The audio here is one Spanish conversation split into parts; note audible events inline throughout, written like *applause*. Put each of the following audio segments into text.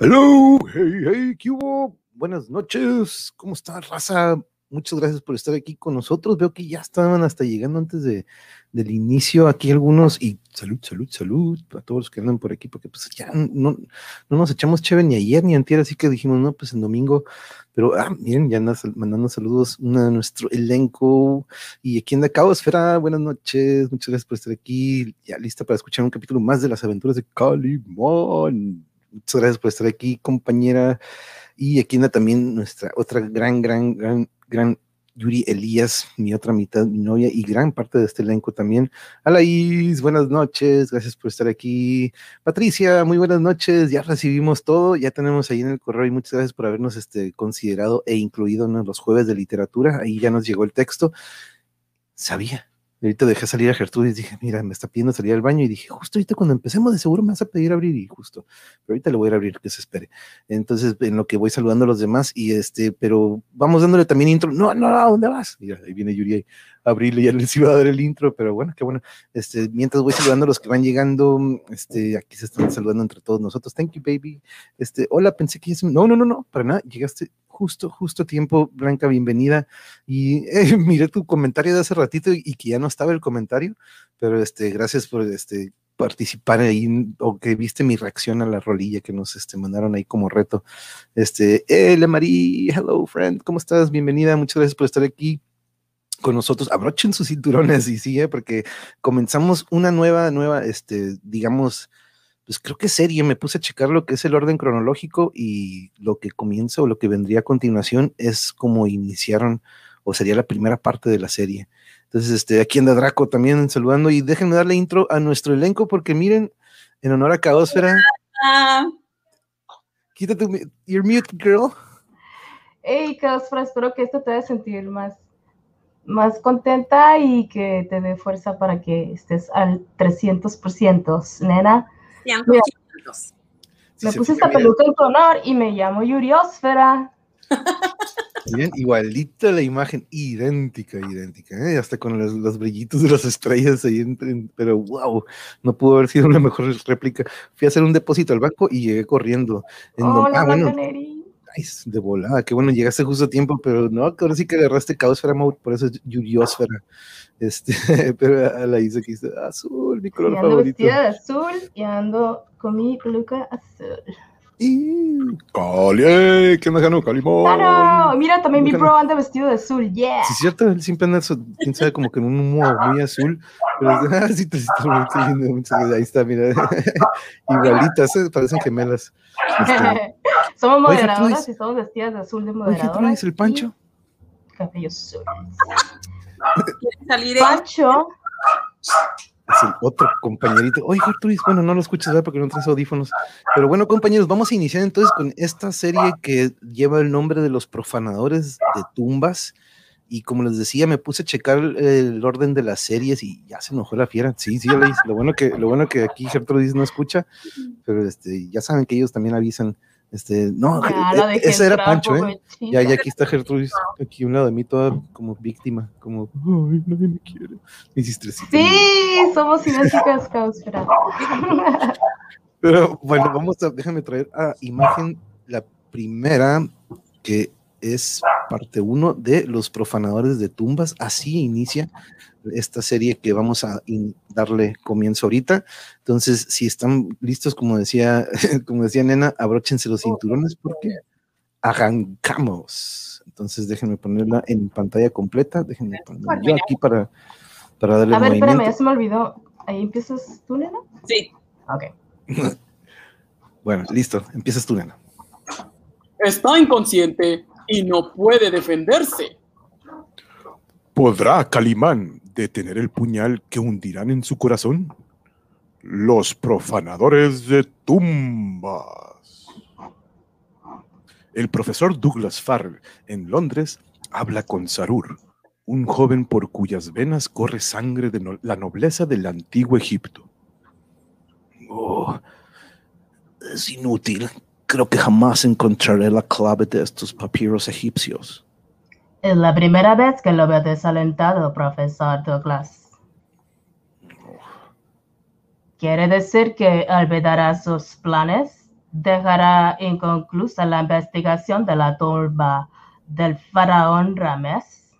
Hello, hey, hey, ¿qué hubo? Buenas noches, ¿cómo está, raza? Muchas gracias por estar aquí con nosotros. Veo que ya estaban hasta llegando antes de, del inicio aquí algunos. Y salud, salud, salud a todos los que andan por aquí, porque pues ya no, no nos echamos chévere ni ayer ni antier, así que dijimos, no, pues en domingo. Pero, ah, miren, ya andan mandando saludos una de nuestro elenco. Y aquí anda Cabo Esfera, buenas noches, muchas gracias por estar aquí. Ya lista para escuchar un capítulo más de las aventuras de Calimón. Muchas gracias por estar aquí, compañera. Y aquí anda también nuestra otra gran, gran, gran, gran Yuri Elías, mi otra mitad, mi novia y gran parte de este elenco también. Alaís, buenas noches, gracias por estar aquí. Patricia, muy buenas noches, ya recibimos todo, ya tenemos ahí en el correo y muchas gracias por habernos este, considerado e incluido en los jueves de literatura. Ahí ya nos llegó el texto. Sabía, ahorita dejé salir a Gertrudis, dije, mira, me está pidiendo salir al baño y dije, justo ahorita cuando empecemos de seguro me vas a pedir abrir y justo, pero ahorita le voy a abrir que se espere. Entonces, en lo que voy saludando a los demás y este, pero vamos dándole también intro. No, no, ¿a dónde vas? Mira, ahí viene Yuri a abrirle, ya les iba a dar el intro, pero bueno, qué bueno. Este, mientras voy saludando a los que van llegando, este, aquí se están saludando entre todos nosotros. Thank you, baby. Este, hola, pensé que ya se... No, no, no, no, para nada, llegaste justo, justo tiempo, Blanca, bienvenida. Y eh, *laughs* miré tu comentario de hace ratito y, que ya no estaba el comentario, pero este, gracias por este, participar ahí o que viste mi reacción a la rolilla que nos este, mandaron ahí como reto. Este, hola Marí, hello friend, ¿cómo estás? Bienvenida, muchas gracias por estar aquí con nosotros. Abrochen sus cinturones y sigue, porque comenzamos una nueva, nueva, este, digamos, pues creo que serie, me puse a checar lo que es el orden cronológico y lo que comienza o lo que vendría a continuación es como iniciaron o sería la primera parte de la serie. Entonces, este, aquí anda Draco también saludando y déjenme darle intro a nuestro elenco porque miren, en honor a Caosfera. Quítate tu, your mute, girl. Hey, Caosfera, espero que esto te haga sentir más, más contenta y que te dé fuerza para que estés al 300%, nena me puse esta peluca en tu honor y me llamo Yuriosfera. Bien, igualita la imagen, idéntica, idéntica, ¿eh? hasta con los, brillitos de las estrellas ahí, pero wow, no pudo haber sido una mejor réplica. Fui a hacer un depósito al banco y llegué corriendo. En Hola, ah, de volada, qué bueno, llegaste justo a tiempo, pero no, ahora sí que agarraste Caosfera Mode, por eso es Yuriosfera. *laughs* Este, *laughs* pero a la hice que dice azul, mi color y ando favorito. vestida de azul y ando con mi peluca azul. Y Cali, ¿qué onda, Jano? Calimón. Claro, mira, también mi bro anda vestido de azul, yeah. Sí, es cierto, él siempre anda, quién sabe, como que en un humo muy azul. Pero *laughs* ah, sí, te, lindo. Ahí está, mira. Igualitas, ¿eh? parecen gemelas. Este... somos moderadoras y somos vestidas de azul de moderadoras. Oye, ¿tú el Pancho? Cabello azul salir Pancho. Es el otro compañerito. Oye, Arturis, bueno, no lo escuchas ¿verdad? porque no traes audífonos. Pero bueno, compañeros, vamos a iniciar entonces con esta serie que lleva el nombre de los profanadores de tumbas. Y como les decía, me puse a checar el orden de las series y ya se enojó la fiera. Sí, sí, lo bueno que, lo bueno que aquí Gertrudis no escucha, pero este, ya saben que ellos también avisan este, no, e, ese era Pancho, ¿eh? Ya, ya aquí está Gertrudis, *laughs* aquí a un lado de mí, toda como víctima, como, ay, nadie me quiere. Hiciste Sí, somos idénticas. *laughs* Pero bueno, vamos a, déjame traer a imagen la primera, que es parte uno de Los Profanadores de Tumbas. Así inicia esta serie que vamos a darle comienzo ahorita. Entonces, si están listos, como decía, *laughs* como decía Nena, abróchense los cinturones porque arrancamos. Entonces, déjenme ponerla en pantalla completa. Déjenme ponerla yo aquí para, para darle A ver, espérame, ya se me olvidó. ¿Ahí empiezas tú, Nena? Sí. Ok. *laughs* bueno, listo. Empiezas tú, Nena. Está inconsciente y no puede defenderse. ¿Podrá Calimán detener el puñal que hundirán en su corazón? Los profanadores de tumbas. El profesor Douglas Farrell en Londres habla con Sarur, un joven por cuyas venas corre sangre de la nobleza del antiguo Egipto. Oh, es inútil. Creo que jamás encontraré la clave de estos papiros egipcios. Es la primera vez que lo veo desalentado, profesor Douglas. ¿Quiere decir que olvidará sus planes? dejará inconclusa la investigación de la tumba del faraón Ramés.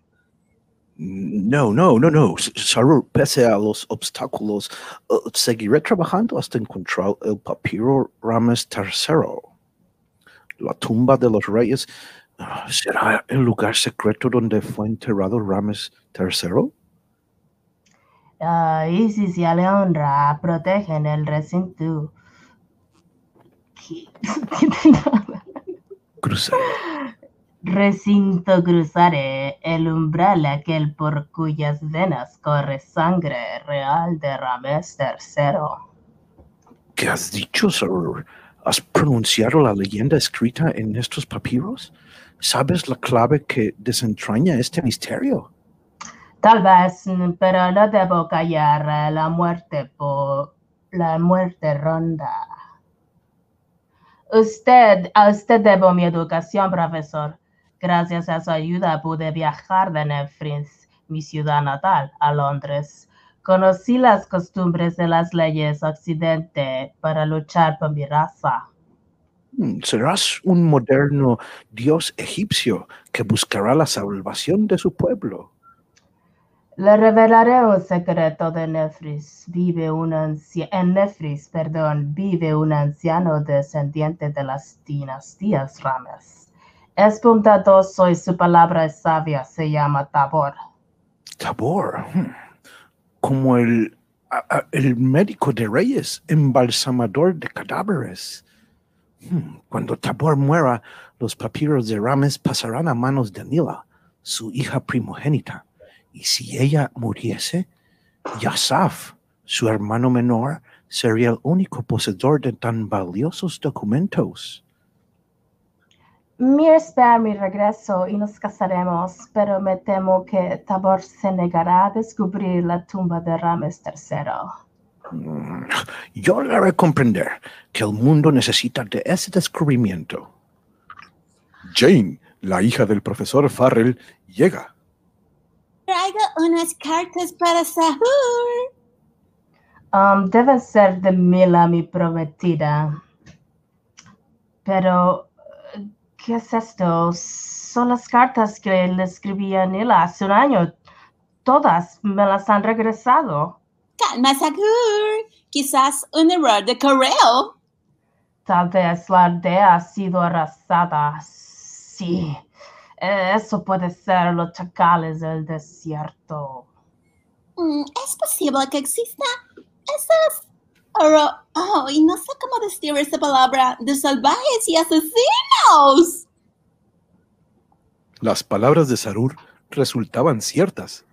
No, no, no, no. Sarur, pese a los obstáculos, uh, seguiré trabajando hasta encontrar el papiro Rames III. La tumba de los reyes será el lugar secreto donde fue enterrado Rames III. Ah, Isis y Alejandra protegen el recinto. *laughs* Cruzaré. Recinto cruzaré el umbral aquel por cuyas venas corre sangre real de Ramés III. ¿Qué has dicho, Sarur? ¿Has pronunciado la leyenda escrita en estos papiros? ¿Sabes la clave que desentraña este misterio? Tal vez, pero no debo callar la muerte por la muerte ronda. Usted, a usted debo mi educación, profesor. Gracias a su ayuda pude viajar de Nefris, mi ciudad natal, a Londres. Conocí las costumbres de las leyes occidente para luchar por mi raza. Mm, Serás un moderno dios egipcio que buscará la salvación de su pueblo. Le revelaré un secreto de Nefris. Vive un en Nefris, perdón, vive un anciano descendiente de las dinastías Rames. Es bondadoso y su palabra es sabia, se llama Tabor. Tabor, hmm, como el, el médico de reyes, embalsamador de cadáveres. Cuando Tabor muera, los papiros de Rames pasarán a manos de Nila, su hija primogénita. Y si ella muriese, Yasaf, su hermano menor, sería el único poseedor de tan valiosos documentos. Mir espera mi regreso y nos casaremos, pero me temo que Tabor se negará a descubrir la tumba de Rames III. Mm, Yo le haré comprender que el mundo necesita de ese descubrimiento. Jane, la hija del profesor Farrell, llega. Traigo unas cartas para Sahur. Um, debe ser de Mila, mi prometida. Pero, eh, ¿qué es esto? Son las cartas que le escribí a Nila hace un año. Todas me las han regresado. Calma, Sahur. Quizás un error de correo. Tal vez la aldea ha sido arrasada. Sí, eso puede ser los chacales del desierto. Mm, es posible que exista esas... Oh, y no sé cómo decir esa palabra. De salvajes y asesinos. Las palabras de Sarur resultaban ciertas.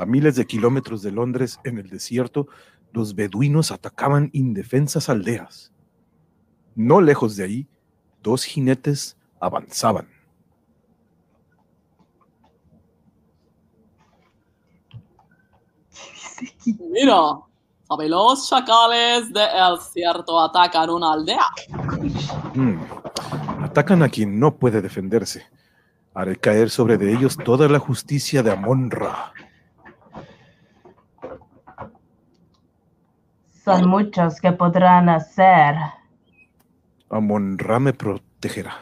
A miles de kilómetros de Londres, en el desierto, los beduinos atacaban indefensas aldeas. No lejos de ahí, dos jinetes avanzaban. Mira, ¿sabe los chacales del desierto atacan una aldea? Mm. Atacan a quien no puede defenderse. Haré caer sobre de ellos toda la justicia de Amon-Ra. Son muchos que podrán hacer. Amon-Ra me protegerá.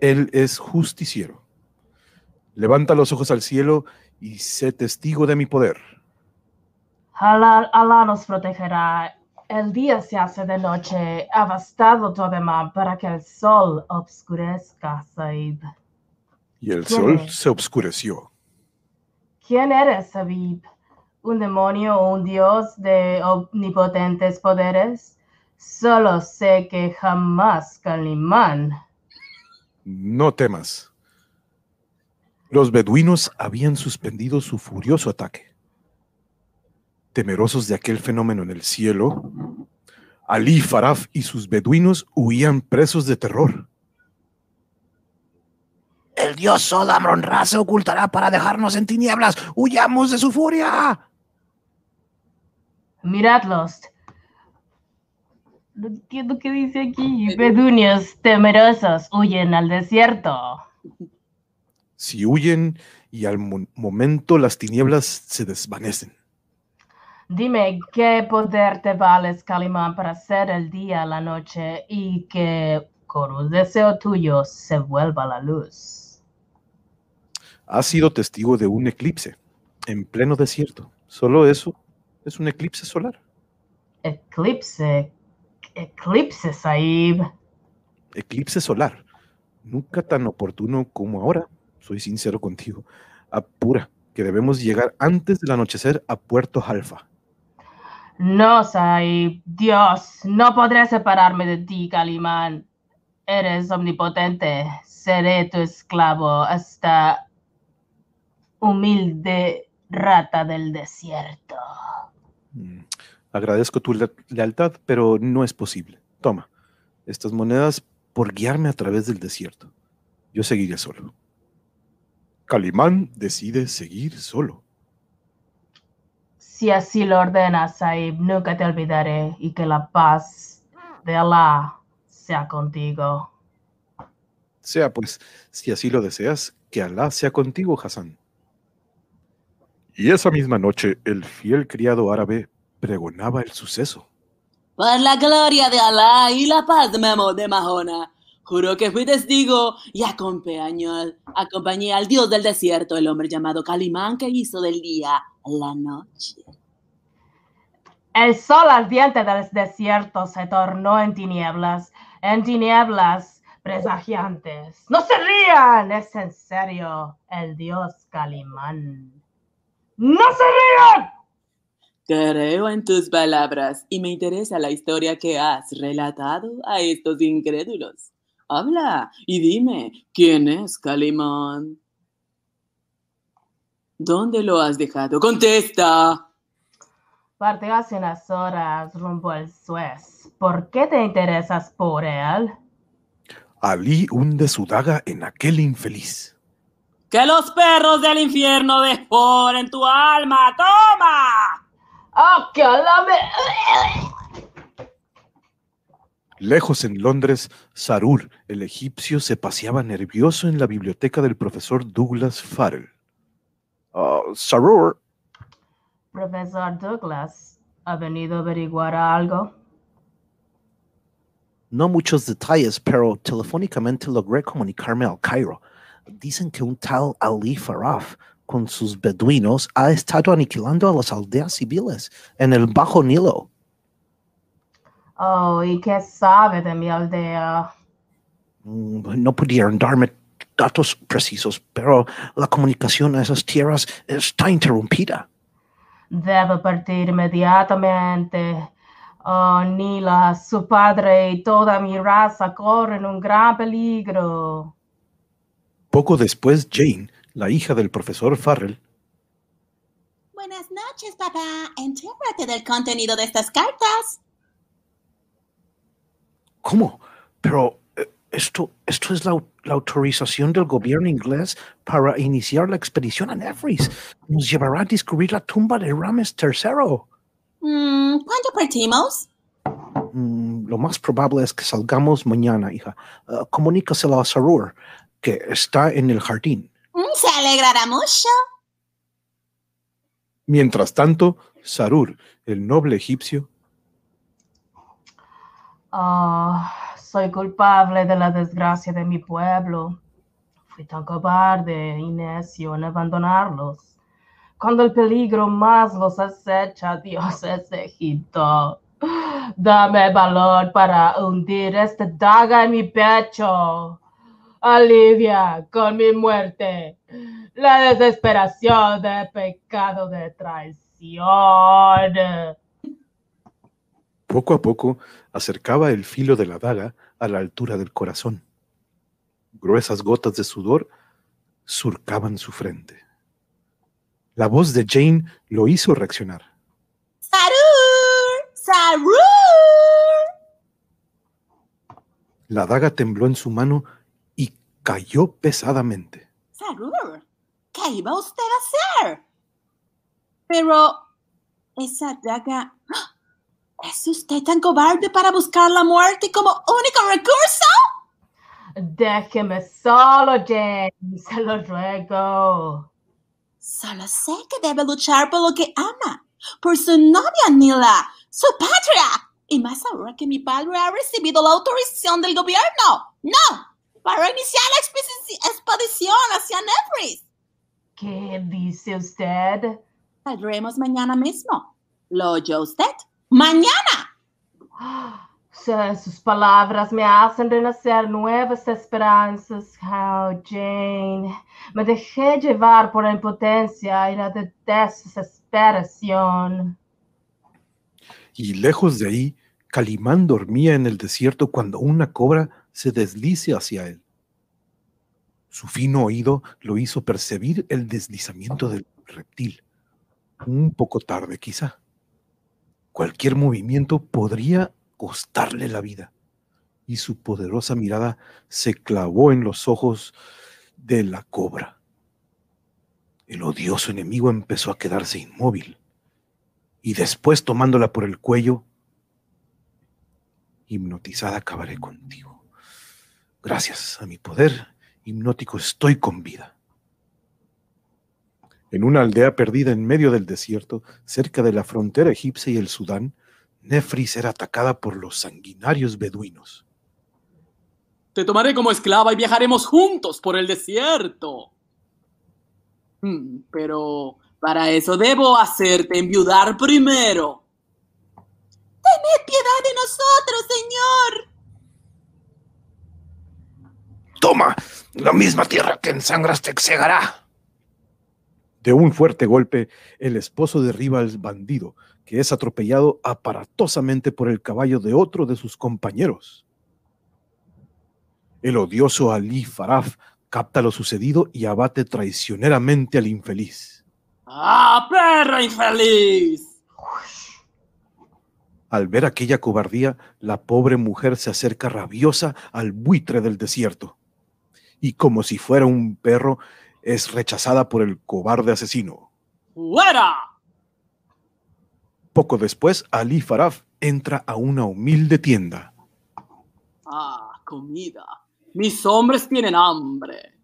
Él es justiciero. Levanta los ojos al cielo y sé testigo de mi poder. Alá, Alá nos protegerá. El día se hace de noche. Ha bastado Todemán para que el sol obscurezca, Saib. Y el ¿Quién sol es? se obscureció. ¿Quién eres, Saib? ¿Un demonio o un dios de omnipotentes poderes? Solo sé que jamás Calimán. No temas. Los beduinos habían suspendido su furioso ataque. Temerosos de aquel fenómeno en el cielo, Ali Faraf y sus beduinos huían presos de terror. El dios Sol Amron-Ra se ocultará para dejarnos en tinieblas. ¡Huyamos de su furia! Miradlos. No entiendo qué dice aquí. Bedunios temerosos huyen al desierto. Si huyen y al mo- momento las tinieblas se desvanecen. Dime qué poder te vales, Calimán, para hacer el día la noche y que con un deseo tuyo se vuelva la luz. Has sido testigo de un eclipse en pleno desierto. Solo eso es un eclipse solar. Eclipse. Eclipse, Saib. Eclipse solar. Nunca tan oportuno como ahora. Soy sincero contigo. Apura, que debemos llegar antes del anochecer a Puerto Alfa. No, Saib. Dios, no podré separarme de ti, Calimán. Eres omnipotente. Seré tu esclavo hasta humilde rata del desierto. Agradezco tu le- lealtad, pero no es posible. Toma, estas monedas por guiarme a través del desierto. Yo seguiré solo. Calimán decide seguir solo. Si así lo ordenas, Saib, nunca te olvidaré y que la paz de Allah sea contigo. Sea pues, si así lo deseas, que Alá sea contigo, Hassan. Y esa misma noche, el fiel criado árabe pregonaba el suceso. Por la gloria de Alá y la paz de Memo de Mahona, juro que fui testigo y acompañó al- acompañé al dios del desierto, el hombre llamado Calimán, que hizo del día la noche. El sol ardiente del desierto se tornó en tinieblas, en tinieblas presagiantes. No se rían, es en serio el dios Calimán. ¡No se rían! Creo en tus palabras y me interesa la historia que has relatado a estos incrédulos. Habla y dime, ¿quién es Calimán? ¿Dónde lo has dejado? ¡Contesta! Partió hace unas horas rumbo al Suez. ¿Por qué te interesas por él? Ali hunde su daga en aquel infeliz. ¡Que los perros del infierno devoren tu alma! ¡Toma! ¡Oh, que la me... Lejos en Londres, Sarur, el egipcio, se paseaba nervioso en la biblioteca del profesor Douglas Farrell. Ah, Sarur, Profesor Douglas, ¿ha venido a averiguar algo? No muchos detalles, pero telefónicamente logré comunicarme al Cairo. Dicen que un tal Ali Faraf, con sus beduinos, ha estado aniquilando a las aldeas civiles en el Bajo Nilo. Oh, ¿y qué sabe de mi aldea? Mm, No pudieron darme datos precisos, pero la comunicación a esas tierras está interrumpida. Debe partir inmediatamente. Oh, Nila, su padre y toda mi raza corren un gran peligro. Poco después, Jane, la hija del profesor Farrell, Buenas noches, papá. Entérate del contenido de estas cartas. ¿Cómo? Pero eh, esto, esto es la, au- la autorización del gobierno inglés para iniciar la expedición a Nefris. Nos llevará a descubrir la tumba de Rames III. Mm, ¿Cuándo partimos? Mm, lo más probable es que salgamos mañana, hija. Ah, comunícaselo a Sarur, que está en el jardín. Se alegrará mucho. Mientras tanto, Sarur, el noble egipcio, Oh, soy culpable de la desgracia de mi pueblo. Fui tan cobarde y necio en abandonarlos. Cuando el peligro más los acecha, Dios es Egipto. Dame valor para hundir esta daga en mi pecho. Alivia con mi muerte la desesperación de pecado de traición. poco a poco acercaba el filo de la daga a la altura del corazón. Gruesas gotas de sudor surcaban su frente. La voz de Jane lo hizo reaccionar. ¡Sarur! ¡Sarur! La daga tembló en su mano cayó pesadamente. Sarur, ¿qué iba usted a hacer? Pero, esa daga... *gasps* ¿Es usted tan cobarde para buscar la muerte como único recurso? Déjeme solo, James, se lo ruego. Solo sé que debe luchar por lo que ama. por su novia Nila, su patria. Y más ahora que mi padre ha recibido la autorización del gobierno. No, para iniciar la expedici- expedición hacia Nefris. ¿Qué dice usted? Saldremos mañana mismo. ¿Lo oyó usted? ¡Mañana! *gasps* Su- Sus palabras me hacen renacer nuevas esperanzas. Oh, Jane, me dejé llevar por la impotencia y la de- desesperación. Y lejos de ahí, Calimán dormía en el desierto cuando una cobra se deslice hacia él. Su fino oído lo hizo percibir el deslizamiento del reptil. Un poco tarde, quizá. Cualquier movimiento podría costarle la vida. Y su poderosa mirada se clavó en los ojos de la cobra. El odioso enemigo empezó a quedarse inmóvil y después tomándola por el cuello, hipnotizada acabaré contigo. Gracias a mi poder hipnótico estoy con vida. En una aldea perdida en medio del desierto, cerca de la frontera egipcia y el Sudán, Nefris era atacada por los sanguinarios beduinos. Te tomaré como esclava y viajaremos juntos por el desierto. Hmm, pero para eso debo hacerte enviudar primero. Tened piedad de nosotros, Señor. Toma, la misma tierra que ensangras te cegará. De un fuerte golpe, el esposo derriba al bandido, que es atropellado aparatosamente por el caballo de otro de sus compañeros. El odioso Ali Faraf capta lo sucedido y abate traicioneramente al infeliz. ¡Ah, perra infeliz! Al ver aquella cobardía, la pobre mujer se acerca rabiosa al buitre del desierto y como si fuera un perro, es rechazada por el cobarde asesino. ¡Fuera! Poco después, Ali Faraf entra a una humilde tienda. Ah, comida. Mis hombres tienen hambre.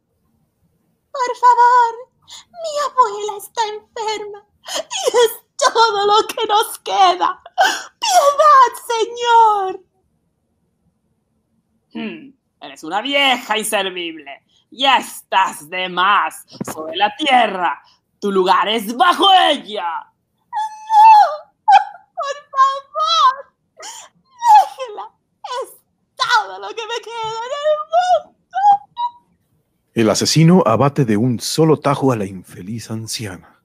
Por favor, mi abuela está enferma y es todo lo que nos queda. ¡Piedad, Señor! Hmm, eres una vieja inservible. Ya estás de más sobre la tierra. Tu lugar es bajo ella. *laughs* ¡Por favor! ¡Déjela! Es todo lo que me queda en el mundo. El asesino abate de un solo tajo a la infeliz anciana.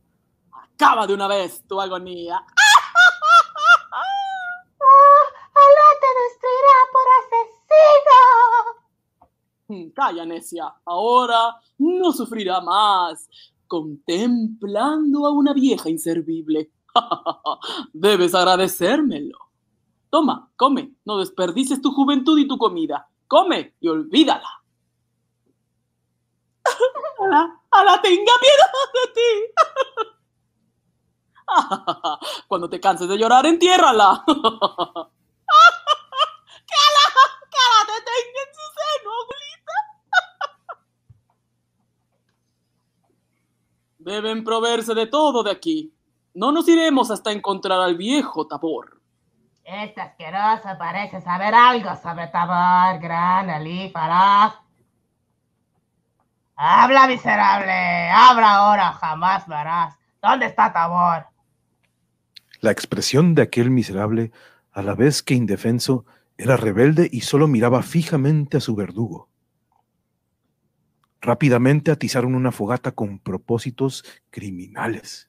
Acaba de una vez tu agonía. *laughs* Calla, necia. Ahora no sufrirá más. Contemplando a una vieja inservible. *laughs* Debes agradecérmelo. Toma, come. No desperdices tu juventud y tu comida. Come y olvídala. *laughs* Alá, Alá tenga piedad de ti. Cuando te canses de llorar, entiérrala. ¡Que Alá te tenga en su seno, abuelita! Deben proveerse de todo de aquí. No nos iremos hasta encontrar al viejo Tabor. Este asqueroso parece saber algo sobre Tabor, gran Ali. Habla, miserable. Habla ahora, jamás lo harás. ¿Dónde está Tabor? La expresión de aquel miserable, a la vez que indefenso, era rebelde y solo miraba fijamente a su verdugo. Rápidamente atizaron una fogata con propósitos criminales.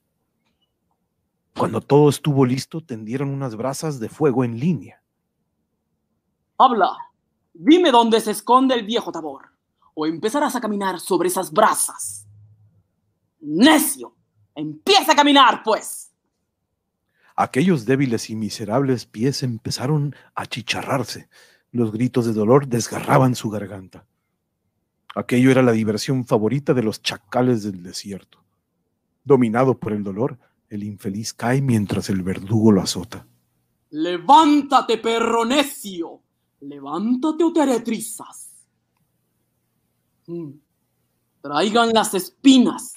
Cuando todo estuvo listo, tendieron unas brasas de fuego en línea. Habla. Dime dónde se esconde el viejo Tabor. O empezarás a caminar sobre esas brasas. Necio. Empieza a caminar, pues. Aquellos débiles y miserables pies empezaron a chicharrarse. Los gritos de dolor desgarraban su garganta. Aquello era la diversión favorita de los chacales del desierto. Dominado por el dolor, el infeliz cae mientras el verdugo lo azota. Levántate, perro necio. Levántate o te haré trizas. Mm. Traigan las espinas.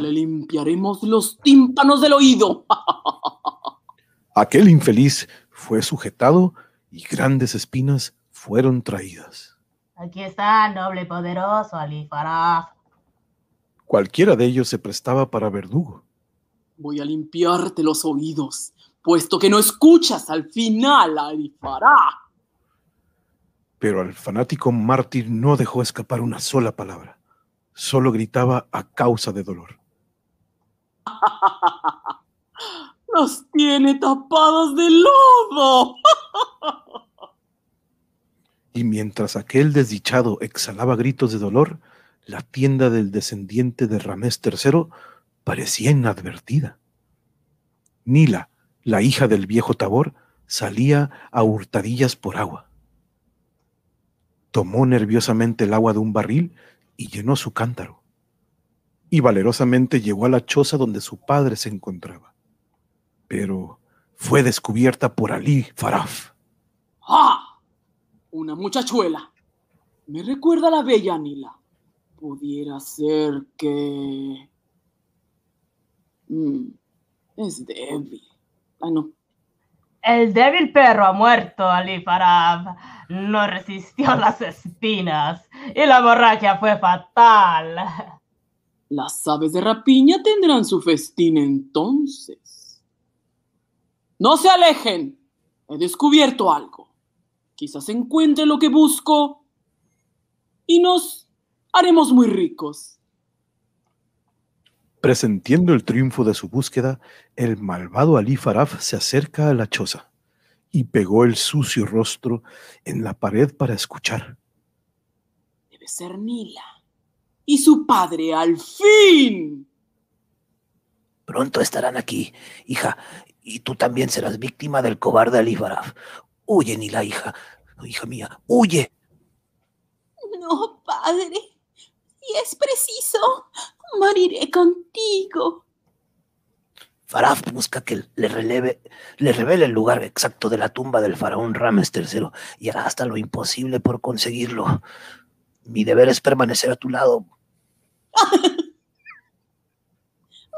Le limpiaremos los tímpanos del oído. *laughs* Aquel infeliz fue sujetado y grandes espinas fueron traídas. Aquí está, noble y poderoso Ali Faraf. Cualquiera de ellos se prestaba para verdugo. Voy a limpiarte los oídos, puesto que no escuchas al final, Alifará. Pero al fanático mártir no dejó escapar una sola palabra. Solo gritaba a causa de dolor. *laughs* Los tiene tapados de lodo. *laughs* Y mientras aquel desdichado exhalaba gritos de dolor, la tienda del descendiente de Ramés III parecía inadvertida. Nila, la hija del viejo Tabor, salía a hurtadillas por agua. Tomó nerviosamente el agua de un barril y llenó su cántaro. Y valerosamente llegó a la choza donde su padre se encontraba. Pero fue descubierta por Ali Faraf. ¡Ah! Una muchachuela. Me recuerda a la bella Nila. Pudiera ser que... Mm, es débil. Ah, no. El débil perro ha muerto, Ali Farab. No resistió las espinas y la hemorragia fue fatal. Las aves de rapiña tendrán su festín entonces. No se alejen. He descubierto algo. Quizás encuentre lo que busco y nos haremos muy ricos. Presentiendo el triunfo de su búsqueda, el malvado Ali Faraf se acerca a la choza y pegó el sucio rostro en la pared para escuchar. Debe ser Nila. Y su padre, al fin. Pronto estarán aquí, hija, y tú también serás víctima del cobarde Ali Faraf. Huye, Nila, hija, hija mía, huye. No, padre. Si es preciso, moriré contigo. Faraf busca que le releve, le revele el lugar exacto de la tumba del faraón Rames III y hará hasta lo imposible por conseguirlo. Mi deber es permanecer a tu lado. *laughs*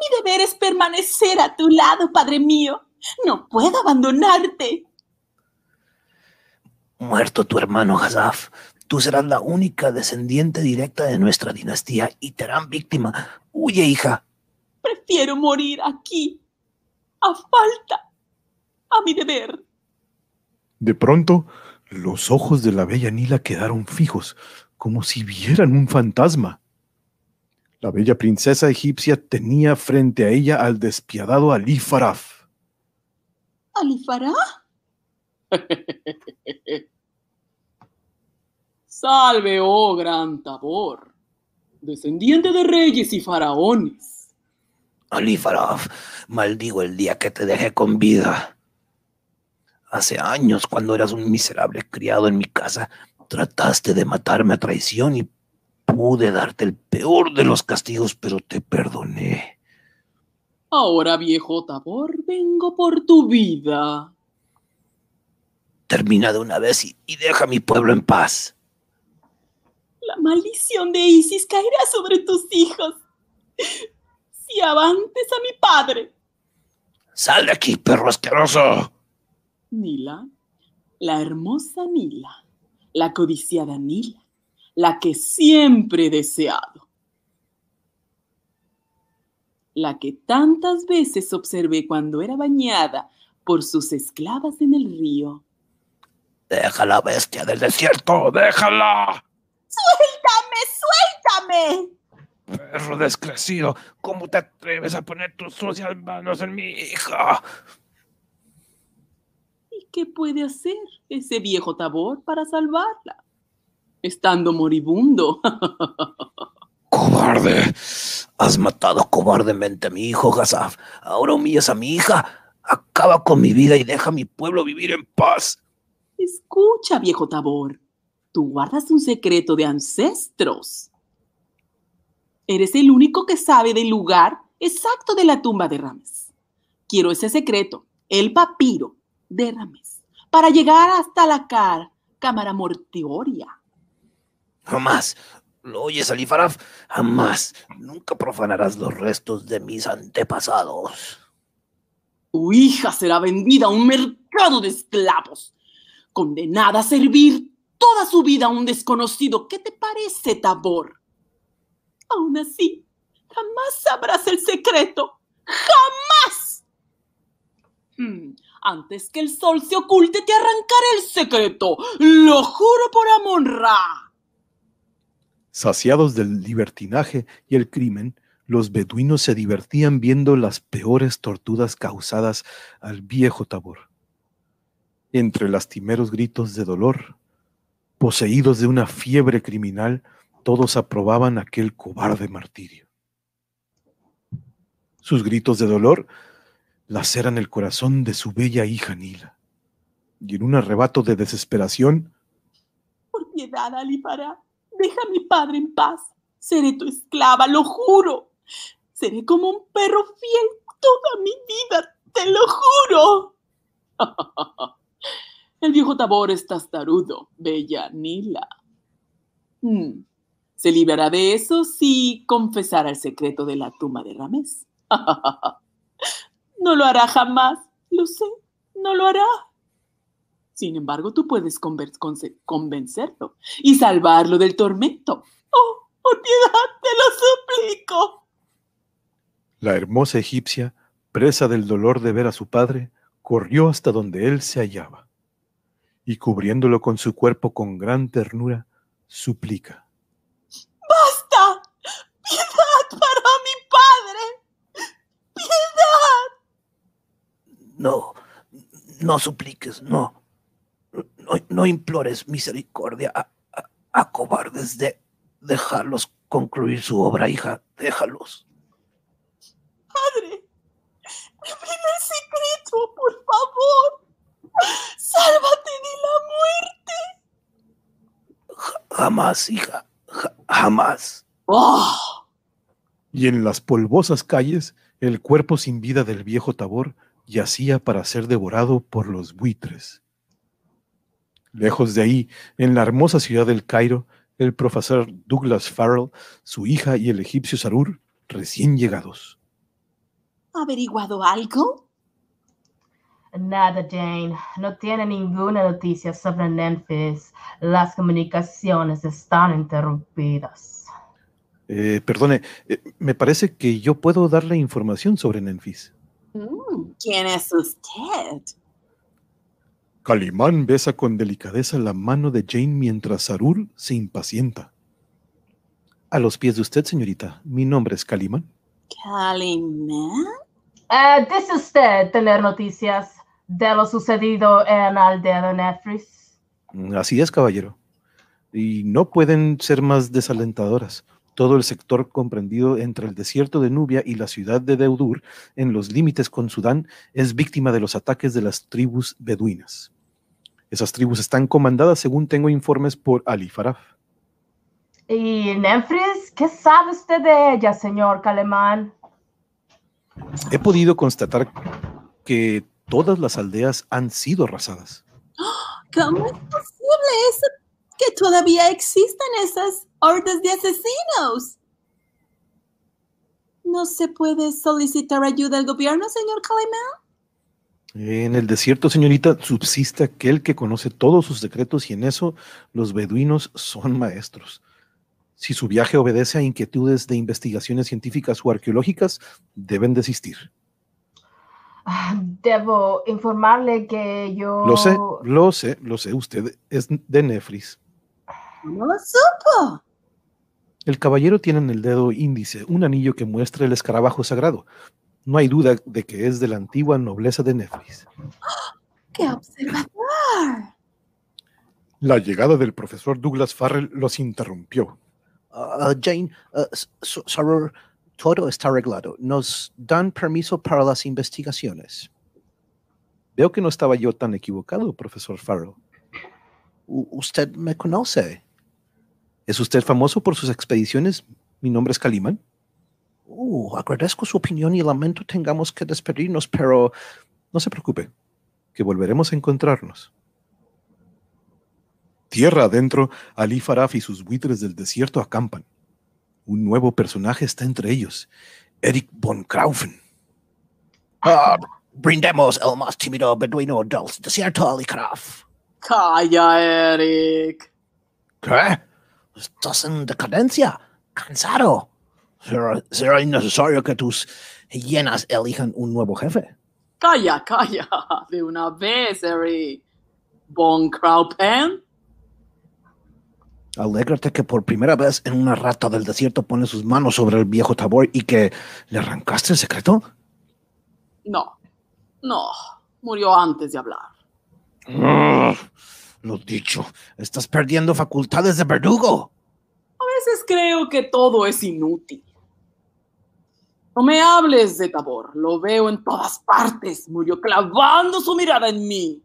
Mi deber es permanecer a tu lado, padre mío. No puedo abandonarte. Muerto tu hermano Hazaf, tú serás la única descendiente directa de nuestra dinastía y te harán víctima. Huye, hija. Prefiero morir aquí, a falta, a mi deber. De pronto, los ojos de la bella Nila quedaron fijos, como si vieran un fantasma. La bella princesa egipcia tenía frente a ella al despiadado Ali Faraf. ¿Alifará? *laughs* Salve, oh gran Tabor, descendiente de reyes y faraones. Ali Faraf, maldigo el día que te dejé con vida. Hace años, cuando eras un miserable criado en mi casa, trataste de matarme a traición y pude darte el peor de los castigos, pero te perdoné. Ahora, viejo Tabor, vengo por tu vida. Termina de una vez y, y deja a mi pueblo en paz. La maldición de Isis caerá sobre tus hijos. Si avantes a mi padre. Sal de aquí, perro asqueroso. Nila, la hermosa Nila, la codiciada Nila, la que siempre he deseado. La que tantas veces observé cuando era bañada por sus esclavas en el río. Deja la bestia del desierto, déjala. ¡Suéltame, suéltame! Perro descrecido, ¿cómo te atreves a poner tus sucias manos en mi hija? ¿Y qué puede hacer ese viejo Tabor para salvarla? Estando moribundo. *laughs* ¡Cobarde! Has matado cobardemente a mi hijo, Gazaf. Ahora humillas a mi hija. Acaba con mi vida y deja a mi pueblo vivir en paz. Escucha, viejo Tabor. Tú guardas un secreto de ancestros. Eres el único que sabe del lugar exacto de la tumba de Rames. Quiero ese secreto, el papiro de Rames, para llegar hasta la cámara mortuoria. Jamás. ¿Lo oyes, Alifaraf? Jamás, nunca profanarás los restos de mis antepasados. Tu hija será vendida a un mercado de esclavos, condenada a servir toda su vida a un desconocido. ¿Qué te parece, Tabor? Aún así, jamás sabrás el secreto. ¡Jamás! Hmm, Antes que el sol se oculte, te arrancaré el secreto. Lo juro por Amon-Ra. Saciados del libertinaje y el crimen, los beduinos se divertían viendo las peores torturas causadas al viejo Tabor. Entre lastimeros gritos de dolor, poseídos de una fiebre criminal, todos aprobaban aquel cobarde martirio. Sus gritos de dolor laceran el corazón de su bella hija Nila, y en un arrebato de desesperación, Por piedad, Alipara, deja a mi padre en paz. Seré tu esclava, lo juro. Seré como un perro fiel toda mi vida, te lo juro. *laughs* El viejo Tabor es tastarudo, bella Nila. Mm, Se librará de eso si confesara el secreto de la tumba de Ramés. *laughs* No lo hará jamás, lo sé, no lo hará. Sin embargo, tú puedes convencerlo y salvarlo del tormento. Oh, por piedad, te lo suplico. la hermosa egipcia, presa del dolor de ver a su padre, corrió hasta donde él se hallaba, y cubriéndolo con su cuerpo con gran ternura, suplica. ¡Basta! ¡Piedad para mi padre! ¡Piedad! No, no supliques, no. No, no implores misericordia a, a- a cobardes de dejarlos concluir su obra, hija. Déjalos. Padre, revela el secreto, por favor. Sálvate de la muerte. Jamás, hija. ja- jamás. ¡Oh! Y en las polvosas calles, el cuerpo sin vida del viejo Tabor yacía para ser devorado por los buitres. Lejos de ahí, en la hermosa ciudad del Cairo, el profesor Douglas Farrell, su hija y el egipcio Sarur, recién llegados. ¿Ha averiguado algo? Nada, Jane. No tiene ninguna noticia sobre Memphis. Las comunicaciones están interrumpidas. Eh, perdone, eh, me parece que yo puedo darle información sobre Nenfis. Mm, ¿Quién es usted? Calimán besa con delicadeza la mano de Jane mientras Sarur se impacienta. A los pies de usted, señorita. Mi nombre es Calimán. ¿Calimán? Eh, ¿Dice usted tener noticias de lo sucedido en aldea de Nefris? Así es, caballero. Y no pueden ser más desalentadoras. Todo el sector comprendido entre el desierto de Nubia y la ciudad de Deudur, en los límites con Sudán, es víctima de los ataques de las tribus beduinas. Esas tribus están comandadas, según tengo informes, por Ali Faraf. ¿Y Nefris? ¿Qué sabe usted de ella, señor Calemán? He podido constatar que todas las aldeas han sido arrasadas. *gasps* ¿Cómo es posible eso? Que todavía existen esas hordas de asesinos. ¿No se puede solicitar ayuda al gobierno, señor Calimán? En el desierto, señorita, subsiste aquel que conoce todos sus secretos y en eso los beduinos son maestros. Si su viaje obedece a inquietudes de investigaciones científicas o arqueológicas, deben desistir. Ah, Debo informarle que yo... Lo sé, lo sé, lo sé, usted es de Nefris. ¿Cómo lo supo? El caballero tiene en el dedo índice un anillo que muestra el escarabajo sagrado. No hay duda de que es de la antigua nobleza de Nefris. *gasps* ¡Qué observador! La llegada del profesor Douglas Farrell los interrumpió. Ah, Jane, ah, S- S- Sarur, todo está arreglado. Nos dan permiso para las investigaciones. Veo que no estaba yo tan equivocado, profesor Farrell. Usted me conoce. ¿Es usted famoso por sus expediciones? Mi nombre es Calimán. Uh, agradezco su opinión y lamento tengamos que despedirnos, pero No se preocupe, que volveremos a encontrarnos. Tierra adentro, Ali Faraf y sus buitres del desierto acampan. Un nuevo personaje está entre ellos, Eric von Kraufen. Ah, brindemos el más tímido beduino del desierto Alikraf. Calla, Eric. ¿Qué? Estás en decadencia, cansado. Será, será innecesario que tus hienas elijan un nuevo jefe. Calla, calla. De una vez, Eric. Von Kraupen. Alégrate que por primera vez en una rata del desierto pone sus manos sobre el viejo Tabor y que le arrancaste el secreto. No, no. Murió antes de hablar. Ah, lo dicho, estás perdiendo facultades de verdugo. A veces creo que todo es inútil. No me hables de Tabor. Lo veo en todas partes. Murió clavando su mirada en mí.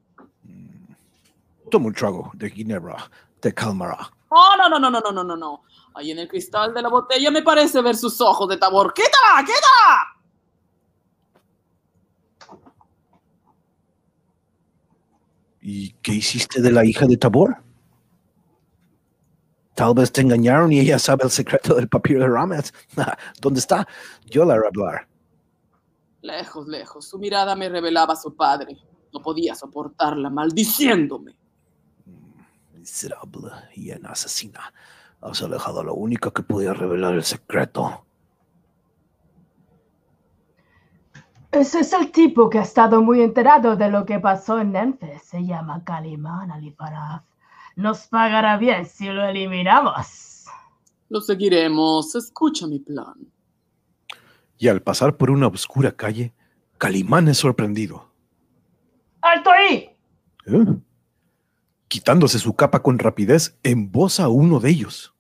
Toma un trago de ginebra, te calmará. No, no, no, no, no, no, no, no. Ahí en el cristal de la botella me parece ver sus ojos de tabor. ¡Quítala, quítala! ¿Y qué hiciste de la hija de Tabor? Tal vez te engañaron y ella sabe el secreto del papiro de Rames. *laughs* ¿Dónde está? Yo la haré hablar. Lejos, lejos. Su mirada me revelaba a su padre. No podía soportarla, maldiciéndome. Miserable y en asesina. Has alejado a lo único que podía revelar el secreto. Ese es el tipo que ha estado muy enterado de lo que pasó en Memphis. Se llama Calimán Alifaraf. Nos pagará bien si lo eliminamos. Lo seguiremos. Escucha mi plan. Y al pasar por una oscura calle, Calimán es sorprendido. ¡Alto ahí! ¿Eh? Quitándose su capa con rapidez, emboza a uno de ellos,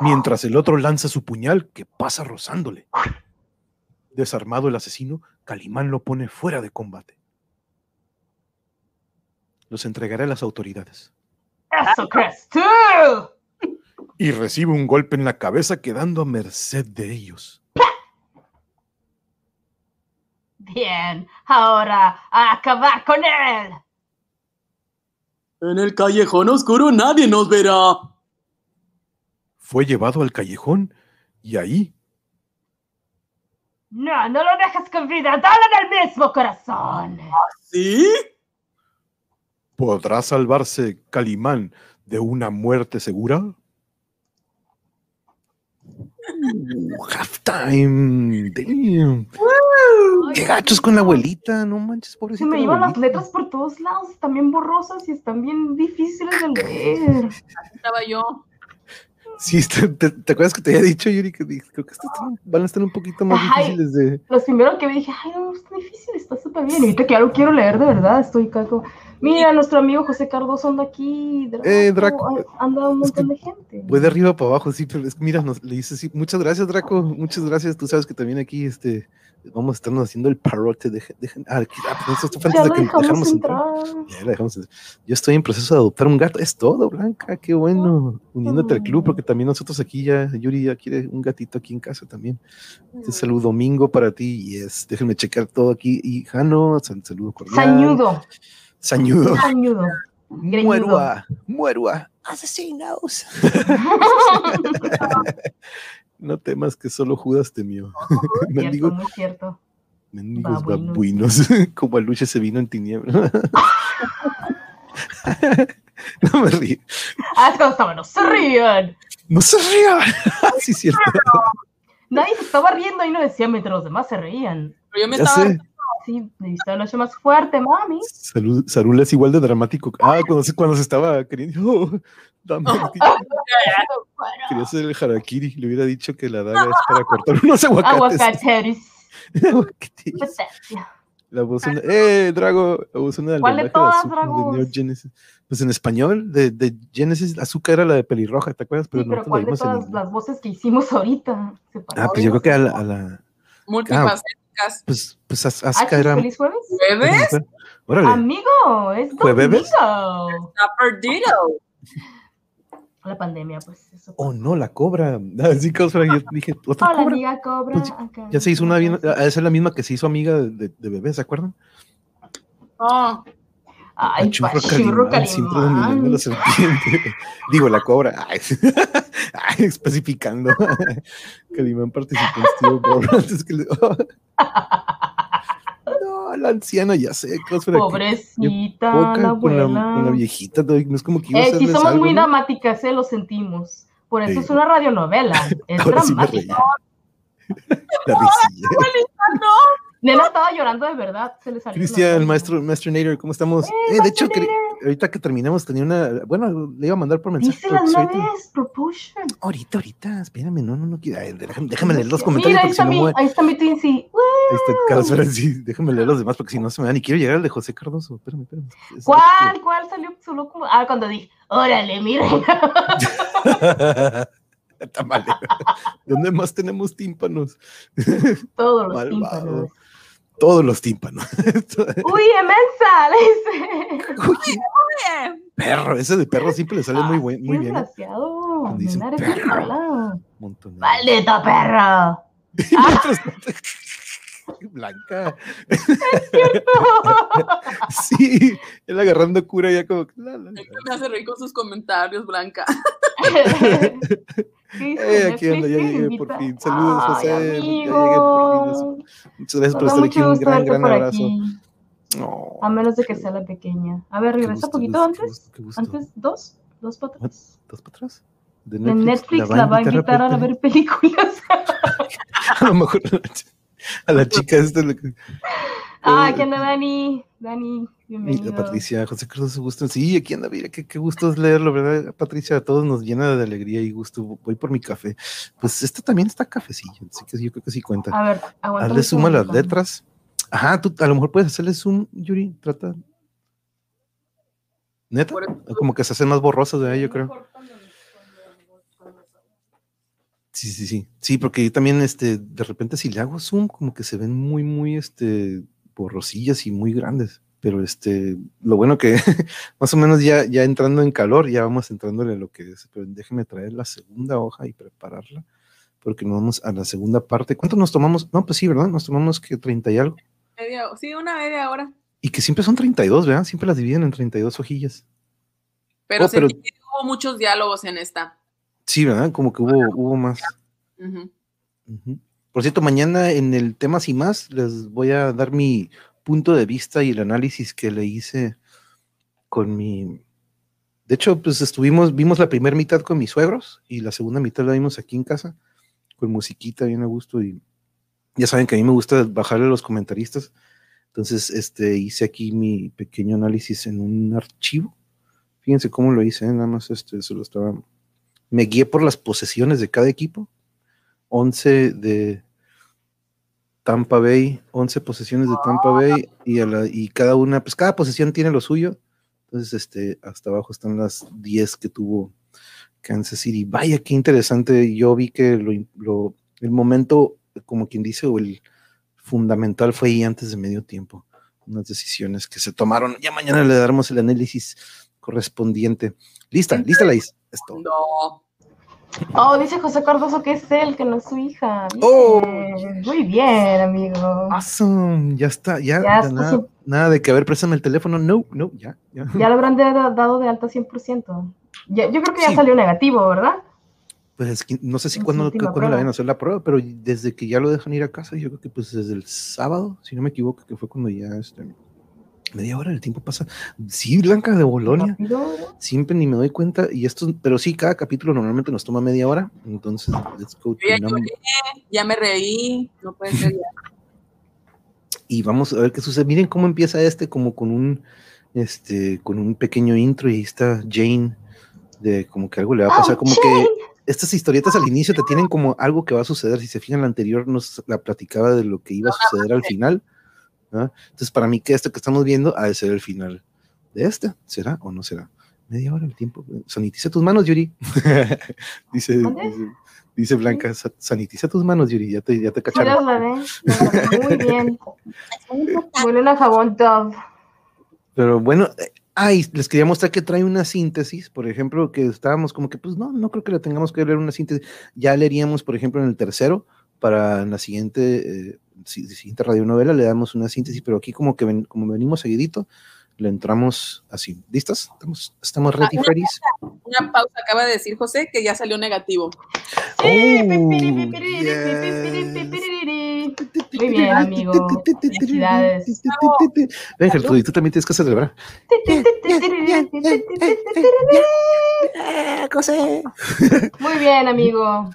mientras el otro lanza su puñal que pasa rozándole. Desarmado el asesino, Calimán lo pone fuera de combate. Los entregaré a las autoridades. ¡Eso crees tú! Y recibe un golpe en la cabeza quedando a merced de ellos. Bien, ahora a acabar con él. En el callejón oscuro nadie nos verá. Fue llevado al callejón y ahí No, no lo dejes con vida. Dale en el mismo corazón. ¿Sí? podrá salvarse Calimán de una muerte segura. Uh, halftime. Damn. Qué gachos con la abuelita, no manches, Se pobrecita. me la iban las letras por todos lados, están bien borrosas y están bien difíciles de leer. *laughs* Estaba yo. Sí, te, te- ¿te acuerdas que te había dicho, Yuri, que dije, creo que están- van a estar un poquito más Ay. difíciles de. Los primeros que vi dije, ay, no, está difícil, está súper bien. Y ahorita que ya lo quiero leer de verdad, estoy caco. Mira, nuestro amigo José Cardoso anda aquí. Draco, Eh, Draco, Anda un es que montón de gente. Voy de arriba para abajo, sí, pero es que mira, nos, le dice sí. Muchas gracias, Draco. Muchas gracias. Tú sabes que también aquí este, vamos a estarnos haciendo el parote. Dejen, dejen, ah, ah, pues Ya de que dejamos entrar. entrar. Ya la dejamos entrar. Yo estoy en proceso de adoptar un gato. Es todo, Blanca. Qué bueno. Uniéndote al club, porque también nosotros aquí ya, Yuri ya quiere un gatito aquí en casa también. Este saludo domingo para ti. Y es, déjenme checar todo aquí. Y Jano, sal- saludo cordial. Sañudo. Sañudo. Sañudo. Muerua. Muerua. Asesinos. *laughs* No temas que solo Judas temió. *laughs* Mendigo, muy cierto. mendigos Babuinos. babuinos. *laughs* Como Aluche se vino en tiniebla. *laughs* no me río. Ah, es cuando estaban, no se rían. No se rían. sí, cierto. Nadie se estaba riendo y no decía mientras los demás se reían. Pero yo me Ya estaba. sé. Sí, necesito la noche más fuerte, mami. Salud, Sarul es igual de dramático. Ah, cuando se, cuando se estaba queriendo. oh, dame el tío. Quería hacer el harakiri. Le hubiera dicho que la daga es para cortar unos *laughs* aguacates. Aguacateris. *laughs* Aguacates. Potencia. La voz una, ¡Eh, Drago! La voz una del ¿Cuál de todas, Dragos? de Neo Genesis. Pues en español, de, de Genesis, Azúcar era la de pelirroja, ¿te acuerdas? Pero Sí, pero la ¿cuál de todas las voces que hicimos ahorita? Ah, pues yo creo que a la. a la- Pues, pues Az- Ah, era. ¿Feliz jueves? ¿Bebes? Órale. Amigo, es ¿Fue bebés? domingo. Está perdido. La pandemia, pues eso. Oh, no, la cobra. Ah, sí, cobra. Yo dije, ¿otra Hola, cobra? amiga Cobra. Pues, acá. Ya se hizo una bien. Esa es la misma que se hizo amiga de, de, de bebé, ¿se acuerdan? Oh, Ay, Pachurro Pachurro Calimán, siempre dominando la Calimán. serpiente. *laughs* Digo, la cobra. Ay, *laughs* ay, especificando. *laughs* Calimán participó en Steel Ball antes que le- No, la anciana, ya sé. Que- Pobrecita, poca la con, la, con la viejita. No es como que iba Eh, sí, hacerles somos algo, muy ¿no? dramáticas, eh, lo sentimos. Por eso Sí. es una radionovela. *laughs* Es Ahora sí dramática. *laughs* La risilla. *laughs* Nena estaba llorando de verdad. Se le salió Cristian, el maestro, maestro Nader, ¿cómo estamos? Eh, Eh, de hecho, ahorita que terminamos tenía una, bueno, le iba a mandar por mensaje. Dísela pero una ahorita- vez, Propulsion. Ahorita, ahorita, espérame, no, no, no, déjame, déjame leer los comentarios Mira, ahí si está, no mi, voy- ahí está mi. ¡Uh! Ahí está, Carlos sí, déjame leer los demás porque si no se me dan. Y quiero llegar al de José Cardoso. Espérame, espérame. Es- ¿Cuál? ¿Cuál salió solo como.? Ah, cuando dije, órale, mira. Está *laughs* mal. ¿Dónde más tenemos tímpanos? Todos los Malvado. tímpanos. Todos los tímpanos. *laughs* Uy, emensa, le *laughs* dice. Perro, ese de perro siempre le sale muy, buen, Qué muy bien. ¿eh? desgraciado. Dicen perro. Maldito perro. *laughs* Blanca. Sí, él agarrando cura ya como. que, la, la, la. Me hace reír con sus comentarios, Blanca. *laughs* ¿Qué dice Eh, aquí ya llegué por fin. Saludos, Ay, José, ya llegué amigo. por fin. Muchas gracias por estar aquí. Un gran, abrazo. No, A menos de que sea la pequeña. A ver, regresa un poquito antes. gusto, qué gusto. Antes, dos. Dos para atrás. ¿Dos para atrás? De Netflix la va a invitar a ver películas. *laughs* A lo mejor a la, ch- a la chica esta. Ah, Eh, aquí anda Dani. Dani, bienvenido. Patricia, José Carlos, gusto. Sí, aquí anda, mira, qué, qué gusto es leerlo, ¿verdad? Patricia, a todos nos llena de alegría y gusto. Voy por mi café. Pues este también está cafecillo, así que yo creo que sí cuenta. A ver, aguanta. Hazle zoom a las letras. Ajá, tú a lo mejor puedes hacerle zoom, Yuri, trata. ¿Neta? Como que se hacen más borrosas, ¿verdad? Yo creo. Sí, sí, sí. Sí, porque yo también, este, de repente si le hago zoom, como que se ven muy, muy, este, borrosillas y muy grandes. Pero este, lo bueno que *laughs* más o menos ya, ya entrando en calor, ya vamos entrándole a lo que es. Pero déjeme traer la segunda hoja y prepararla, porque nos vamos a la segunda parte. ¿Cuánto nos tomamos? No, pues sí, ¿verdad? Nos tomamos que 30 y algo. Media, sí, una media hora. Y que siempre son 32, ¿verdad? Siempre las dividen en 32 hojillas. Pero Oh, pero- que hubo muchos diálogos en esta. Sí, ¿verdad? Como que hubo, hubo más. Ujú. Por cierto, mañana en el temas y más les voy a dar mi punto de vista y el análisis que le hice con mi. De hecho, pues estuvimos, vimos la primera mitad con mis suegros y la segunda mitad la vimos aquí en casa con musiquita bien a gusto y ya saben que a mí me gusta bajarle a los comentaristas. Entonces, este, hice aquí mi pequeño análisis en un archivo. Fíjense cómo lo hice, nada más este, se lo estaba. Me guié por las posesiones de cada equipo. 11 de Tampa Bay, 11 posesiones de Tampa Bay y, a la- y cada una, pues cada posesión tiene lo suyo. Entonces, este, hasta abajo están las 10 que tuvo Kansas City. Vaya, qué interesante. Yo vi que lo, lo- el momento, como quien dice, o el fundamental fue ahí antes de medio tiempo. Unas decisiones que se tomaron. Ya mañana le daremos el análisis correspondiente. Lista, lista la is. No. Oh, dice José Cardoso que es él, que no es su hija. Oh. Muy bien, amigo. Awesome, ya está, ya, Ya ya está nada, nada de que a ver, préstame el teléfono, no, no, ya, ya. Ya lo habrán dado de alta 100%. Ya- yo creo que ya Sí. salió negativo, ¿verdad? Pues es que no sé si cuándo, cuándo la van a hacer la prueba, pero desde que ya lo dejan ir a casa, yo creo que pues desde el sábado, si no me equivoco, que fue cuando ya, este, media hora, el tiempo pasa. Sí, Blanca de Bolonia, siempre ni me doy cuenta, y esto, pero sí, cada capítulo normalmente nos toma media hora, entonces, let's go ya lloré, ya me reí, no puede ser ya. y vamos a ver qué sucede. Miren cómo empieza este, como con un, este, con un pequeño intro y ahí está Jane, de como que algo le va a pasar, Oh, como Jane. que estas historietas al inicio te tienen como algo que va a suceder. Si se fijan, la anterior nos la platicaba de lo que iba a suceder al final. Entonces, para mí que esto que estamos viendo ha de ser el final de este. ¿Será o no será? Media hora el tiempo. Sanitiza tus manos, Yuri. *laughs* dice, dice, dice Blanca, "Sa- sanitiza tus manos, Yuri. Ya te, ya te cacharon. Muy bien. *laughs* Huelen a jabón Dove. Pero bueno, eh, ay, les quería mostrar que trae una síntesis, por ejemplo, que estábamos como que, pues no, no creo que la tengamos que leer una síntesis. Ya leeríamos, por ejemplo, en el tercero, para en la siguiente, eh, siguiente radionovela le damos una síntesis, pero aquí como que ven- como venimos seguidito, le entramos así. ¿Listas? ¿Estamos, estamos ready, Ah? Una pausa, acaba de decir José que ya salió negativo. Oh. Muy bien, amigo. Felicidades. Ven, Gertrudis, tú también tienes que celebrar. Muy bien, amigo.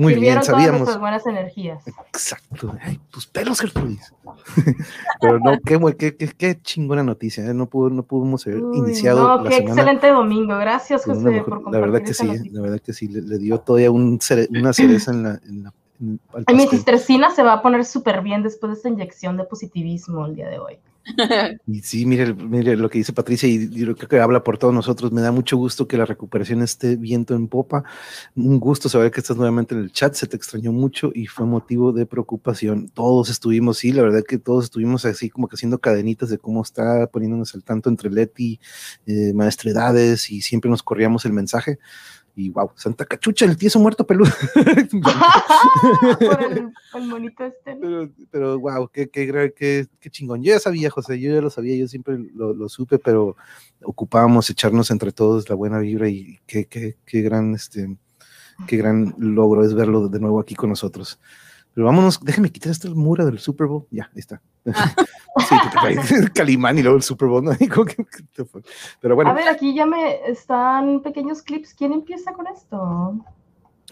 Muy bien, todas sabíamos. nuestras buenas energías. Exacto. Ay, tus pelos, Gertrudis. *laughs* Pero no, qué, qué, qué, qué chingona noticia. ¿eh? No, pudo, no pudimos haber Uy, iniciado no, la qué semana. excelente domingo. Gracias, José, mejor- por la compartir verdad que esa sí, noticia. la verdad que sí, le, le dio todavía un cere- una cereza en la, en la- en- al Ay, mi se va a poner súper bien después de esta inyección de positivismo el día de hoy. *laughs* Sí, mire, mire lo que dice Patricia y, y lo que, que habla por todos nosotros. Me da mucho gusto que la recuperación esté viento en popa. Un gusto saber que estás nuevamente en el chat. Se te extrañó mucho y fue motivo de preocupación. Todos estuvimos, sí, la verdad que todos estuvimos así como que haciendo cadenitas de cómo está poniéndonos al tanto entre Leti, eh, Maestredades y siempre nos corríamos el mensaje. Y wow, Santa Cachucha, el tieso muerto peludo. *laughs* Por el, el monito este. Pero, pero wow, qué, qué, qué, qué chingón. Yo ya sabía, José, yo ya lo sabía, yo siempre lo, lo supe, pero ocupábamos echarnos entre todos la buena vibra y qué, qué, qué gran, este, qué gran logro es verlo de nuevo aquí con nosotros. Pero vámonos, déjame quitar esta mura del Super Bowl. Ya, ahí está. *laughs* sí, que te cae Calimán y luego el Super Bowl, ¿no? *laughs* Pero bueno, A ver, aquí ya me están pequeños clips. ¿Quién empieza con esto?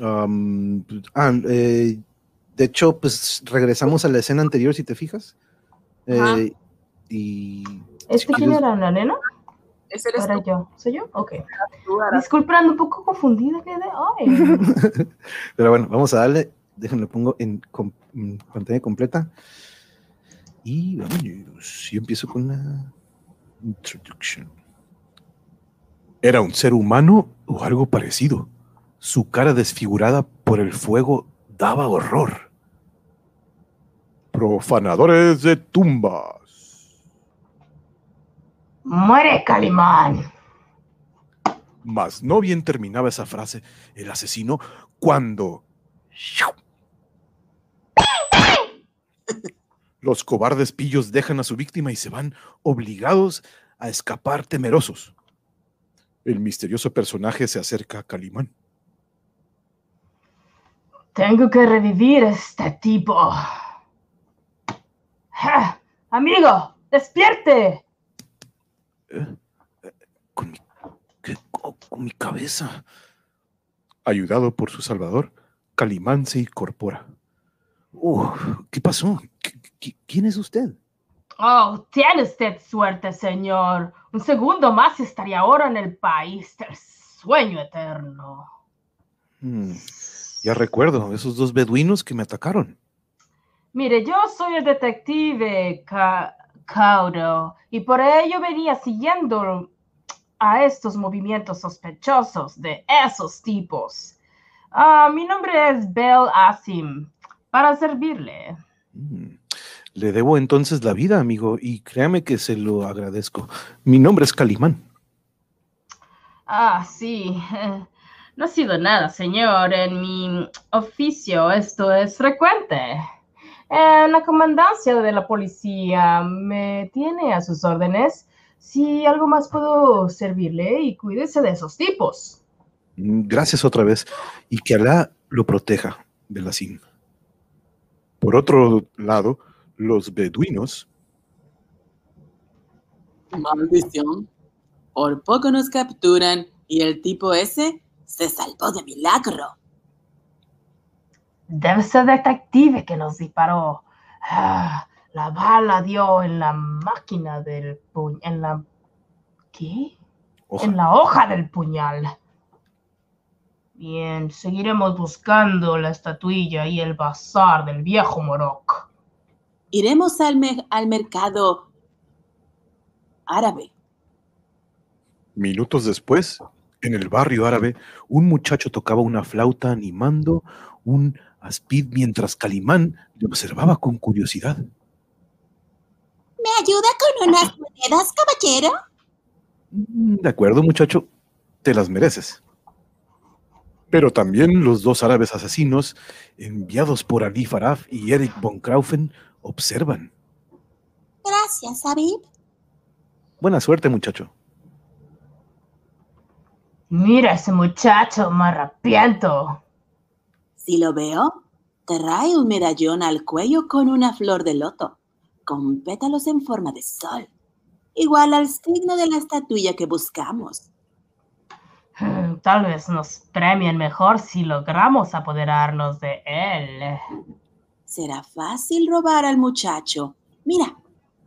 um, ah, eh, de hecho, pues regresamos a la escena anterior, si te fijas. Eh, y ¿Este quién quieres- era? ¿La nena? Ese ¿O eres tú, yo? ¿Soy yo? Ok. Ara. Disculpen, un poco confundida. Ay. *laughs* Pero bueno, vamos a darle. Déjenlo pongo en, com- en pantalla completa. Y vamos, yo empiezo con la introduction. Era un ser humano o algo parecido. Su cara desfigurada por el fuego daba horror. Profanadores de tumbas. ¡Muere, Calimán! Mas no bien terminaba esa frase el asesino cuando los cobardes pillos dejan a su víctima y se van obligados a escapar temerosos. El misterioso personaje se acerca a Calimán. Tengo que revivir a este tipo. ¡Amigo! ¡Despierte! Con mi, ¿qué? con- con mi cabeza. Ayudado por su salvador, Calimán se incorpora. Uh, ¿Qué pasó? ¿Qui- qui- ¿Quién es usted? Oh, tiene usted suerte, señor. Un segundo más y estaría ahora en el país del sueño eterno. Hmm, ya recuerdo, esos dos beduinos que me atacaron. Mire, yo soy el detective Ca- Caudo y por ello venía siguiendo a estos movimientos sospechosos de esos tipos. Ah, mi nombre es Bel Asim, para servirle. Mm, Le debo entonces la vida, amigo, y créame que se lo agradezco. Mi nombre es Calimán. Ah, sí. *laughs* No ha sido nada, señor. En mi oficio esto es frecuente. En la comandancia de la policía me tiene a sus órdenes. Si algo más puedo servirle y cuídese de esos tipos. Mm, Gracias otra vez, y que Alá lo proteja, Belacín. Por otro lado, los beduinos Maldición. Por poco nos capturan y el tipo ese se salvó de milagro. Debe ser detective que nos disparó. Ah, la bala dio en la máquina del puñal. En la. ¿Qué? Hoja. en la hoja del puñal. Bien, seguiremos buscando la estatuilla y el bazar del viejo Morok. Iremos al, me- al mercado árabe. Minutos después, en el barrio árabe, un muchacho tocaba una flauta animando un aspid mientras Calimán le observaba con curiosidad. ¿Me ayuda con unas monedas, caballero? "Mm, De acuerdo, muchacho, te las mereces. Pero también los dos árabes asesinos, enviados por Ali Faraf y Eric von Kraufen, observan. Gracias, Abib. Buena suerte, muchacho. Mira ese muchacho, me arrepiento. Si lo veo, trae un medallón al cuello con una flor de loto, con pétalos en forma de sol, igual al signo de la estatuilla que buscamos. Tal vez nos premien mejor si logramos apoderarnos de él. Será fácil robar al muchacho. Mira,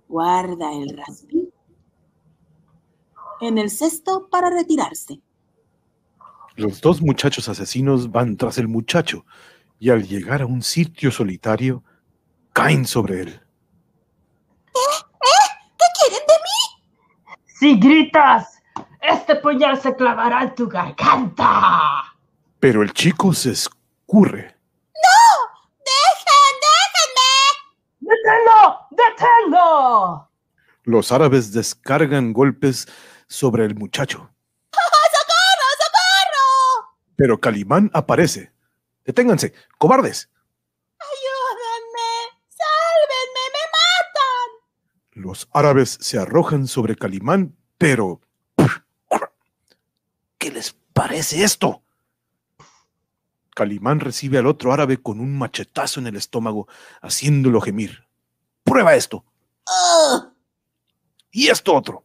guarda el raspín en el cesto para retirarse. Los dos muchachos asesinos van tras el muchacho y al llegar a un sitio solitario, caen sobre él. ¿Qué quieren de mí? Si gritas, este puñal se clavará en tu garganta. Pero el chico se escurre. ¡Dejen, déjenme! ¡Deténlo! ¡Deténlo! Los árabes descargan golpes sobre el muchacho, ¡Socorro, socorro! pero Calimán aparece. Deténganse, cobardes. ¡Ayúdenme! ¡Sálvenme! ¡Me matan! Los árabes se arrojan sobre Calimán, pero ¿Qué les parece esto? Calimán recibe al otro árabe con un machetazo en el estómago, haciéndolo gemir. Prueba esto. Y esto otro.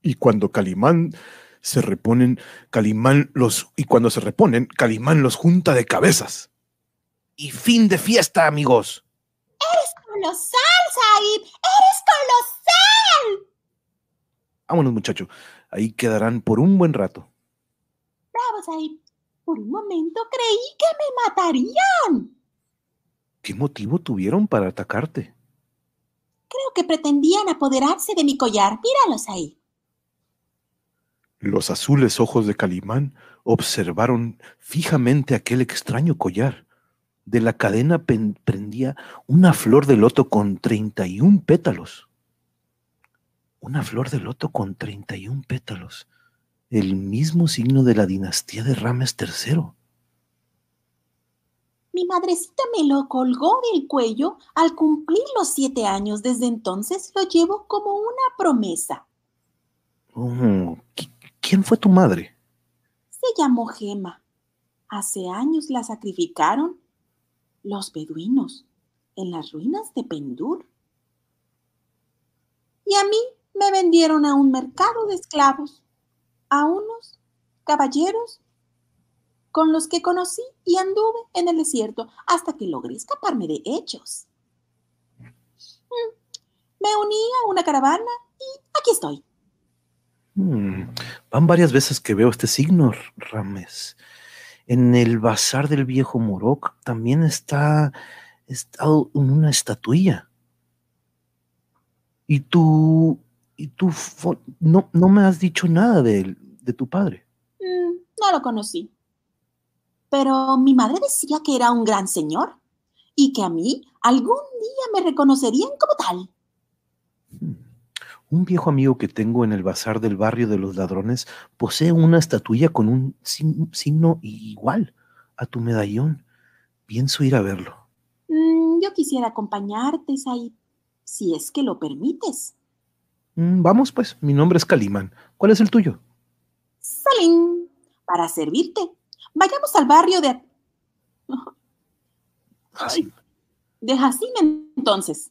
Y cuando Calimán se reponen, Calimán los y cuando se reponen, Calimán los junta de cabezas. Y fin de fiesta, amigos. ¡Colosal, Said! ¡Eres colosal! Vámonos, muchacho. Ahí quedarán por un buen rato. Bravo, Said. Por un momento creí que me matarían. ¿Qué motivo tuvieron para atacarte? Creo que pretendían apoderarse de mi collar. Míralos ahí. Los azules ojos de Calimán observaron fijamente aquel extraño collar. De la cadena prendía una flor de loto con 31 pétalos. Una flor de loto con 31 pétalos. El mismo signo de la dinastía de Rames III. Mi madrecita me lo colgó del cuello al cumplir los siete años. Desde entonces lo llevo como una promesa. Oh, ¿qui- ¿Quién fue tu madre? Se llamó Gema. Hace años la sacrificaron los beduinos en las ruinas de Pendur. Y a mí me vendieron a un mercado de esclavos, a unos caballeros con los que conocí y anduve en el desierto hasta que logré escaparme de ellos. Mm, Me uní a una caravana y aquí estoy. Hmm, Van varias veces que veo este signo, Rames. En el bazar del viejo Morok también está, está una estatuilla. Y tú, y tú no, no me has dicho nada de, él, de tu padre. Mm, no lo conocí. Pero mi madre decía que era un gran señor y que a mí algún día me reconocerían como tal. Hmm. Un viejo amigo que tengo en el bazar del barrio de los ladrones posee una estatuilla con un signo igual a tu medallón. Pienso ir a verlo. Mm, yo quisiera acompañarte, Said, si es que lo permites. Mm, Vamos pues, mi nombre es Calimán. ¿Cuál es el tuyo? Salim, para servirte. Vayamos al barrio de, Así. de Hassim entonces.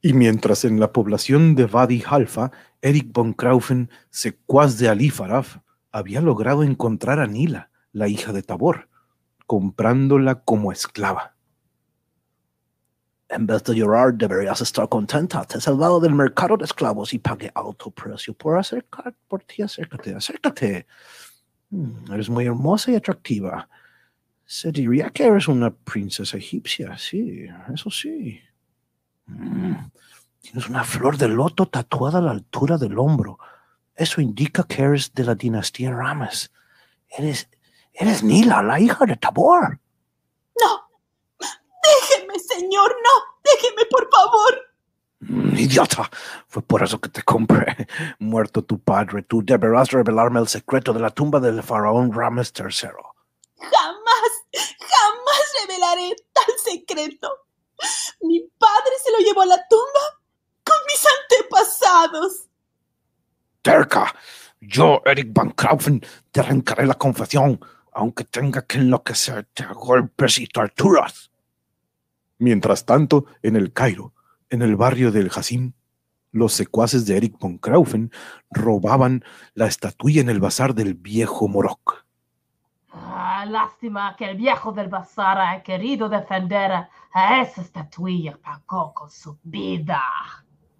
Y mientras en la población de Wadi Halfa, Eric von Kraufen, secuaz de Ali Faraf, había logrado encontrar a Nila, la hija de Tabor, comprándola como esclava. En vez de llorar, deberías estar contenta. Te he salvado del mercado de esclavos y pagué alto precio por acercar por ti. Acércate, acércate. Mm, eres muy hermosa y atractiva. Se diría que eres una princesa egipcia, sí, eso sí. Mm, tienes una flor de loto tatuada a la altura del hombro. Eso indica que eres de la dinastía Rames. Eres, eres Nila, la hija de Tabor. No, déjeme, señor, no, déjeme, por favor. Mm, Idiota, fue por eso que te compré. Muerto tu padre, tú deberás revelarme el secreto de la tumba del faraón Rames III. Jamás, jamás revelaré tal secreto. Mi padre se lo llevó a la tumba con mis antepasados. Terca, yo, Eric Van Kraufen, te arrancaré la confesión, aunque tenga que enloquecerte a golpes y torturas. Mientras tanto, en el Cairo, en el barrio del Hasim, los secuaces de Eric von Kraufen robaban la estatuilla en el bazar del viejo Morok. Ah, lástima que el viejo del bazar ha querido defender a, a esa estatuilla. Pagó con su vida.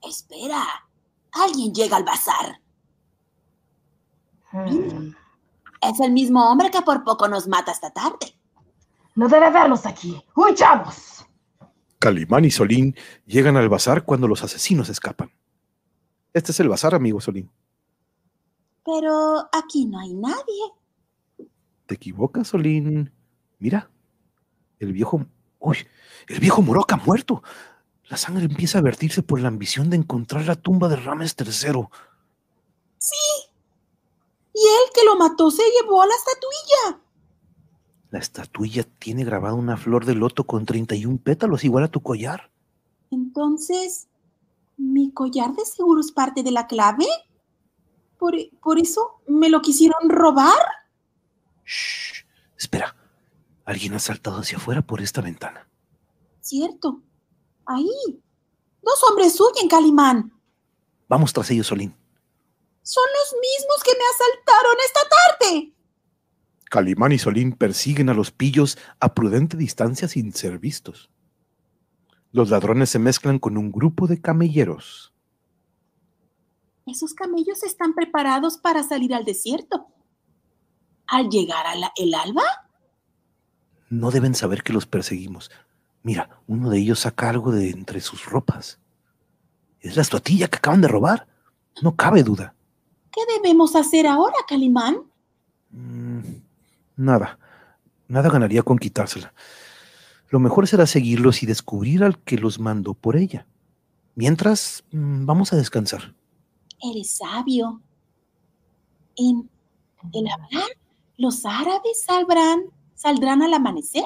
Espera, alguien llega al bazar. Hmm, Es el mismo hombre que por poco nos mata esta tarde. No debe verlos aquí. ¡Huyamos! Calimán y Solín llegan al bazar cuando los asesinos escapan. Este es el bazar, amigo Solín. Pero aquí no hay nadie. ¿Te equivocas, Solín? Mira, el viejo... ¡Uy! El viejo Morok ha muerto. La sangre empieza a vertirse por la ambición de encontrar la tumba de Rames III. Sí. Y él que lo mató se llevó a la estatuilla. La estatuilla tiene grabada una flor de loto con 31 pétalos igual a tu collar. Entonces, ¿mi collar de seguro es parte de la clave? ¿Por, por eso me lo quisieron robar? Shh. Espera. Alguien ha saltado hacia afuera por esta ventana. Cierto. Ahí. Dos hombres huyen, Calimán. Vamos tras ellos, Solín. Son los mismos que me asaltaron esta tarde. Calimán y Solín persiguen a los pillos a prudente distancia sin ser vistos. Los ladrones se mezclan con un grupo de camelleros. Esos camellos están preparados para salir al desierto. Al llegar a la- el alba, No deben saber que los perseguimos. Mira, uno de ellos saca algo de entre sus ropas. Es la estatuilla que acaban de robar. No cabe duda. ¿qué debemos hacer ahora, Calimán? Mm, nada. Nada ganaría con quitársela. Lo mejor será seguirlos y descubrir al que los mandó por ella. Mientras, mm, vamos a descansar. Eres sabio. En el hablar, los árabes saldrán, saldrán al amanecer.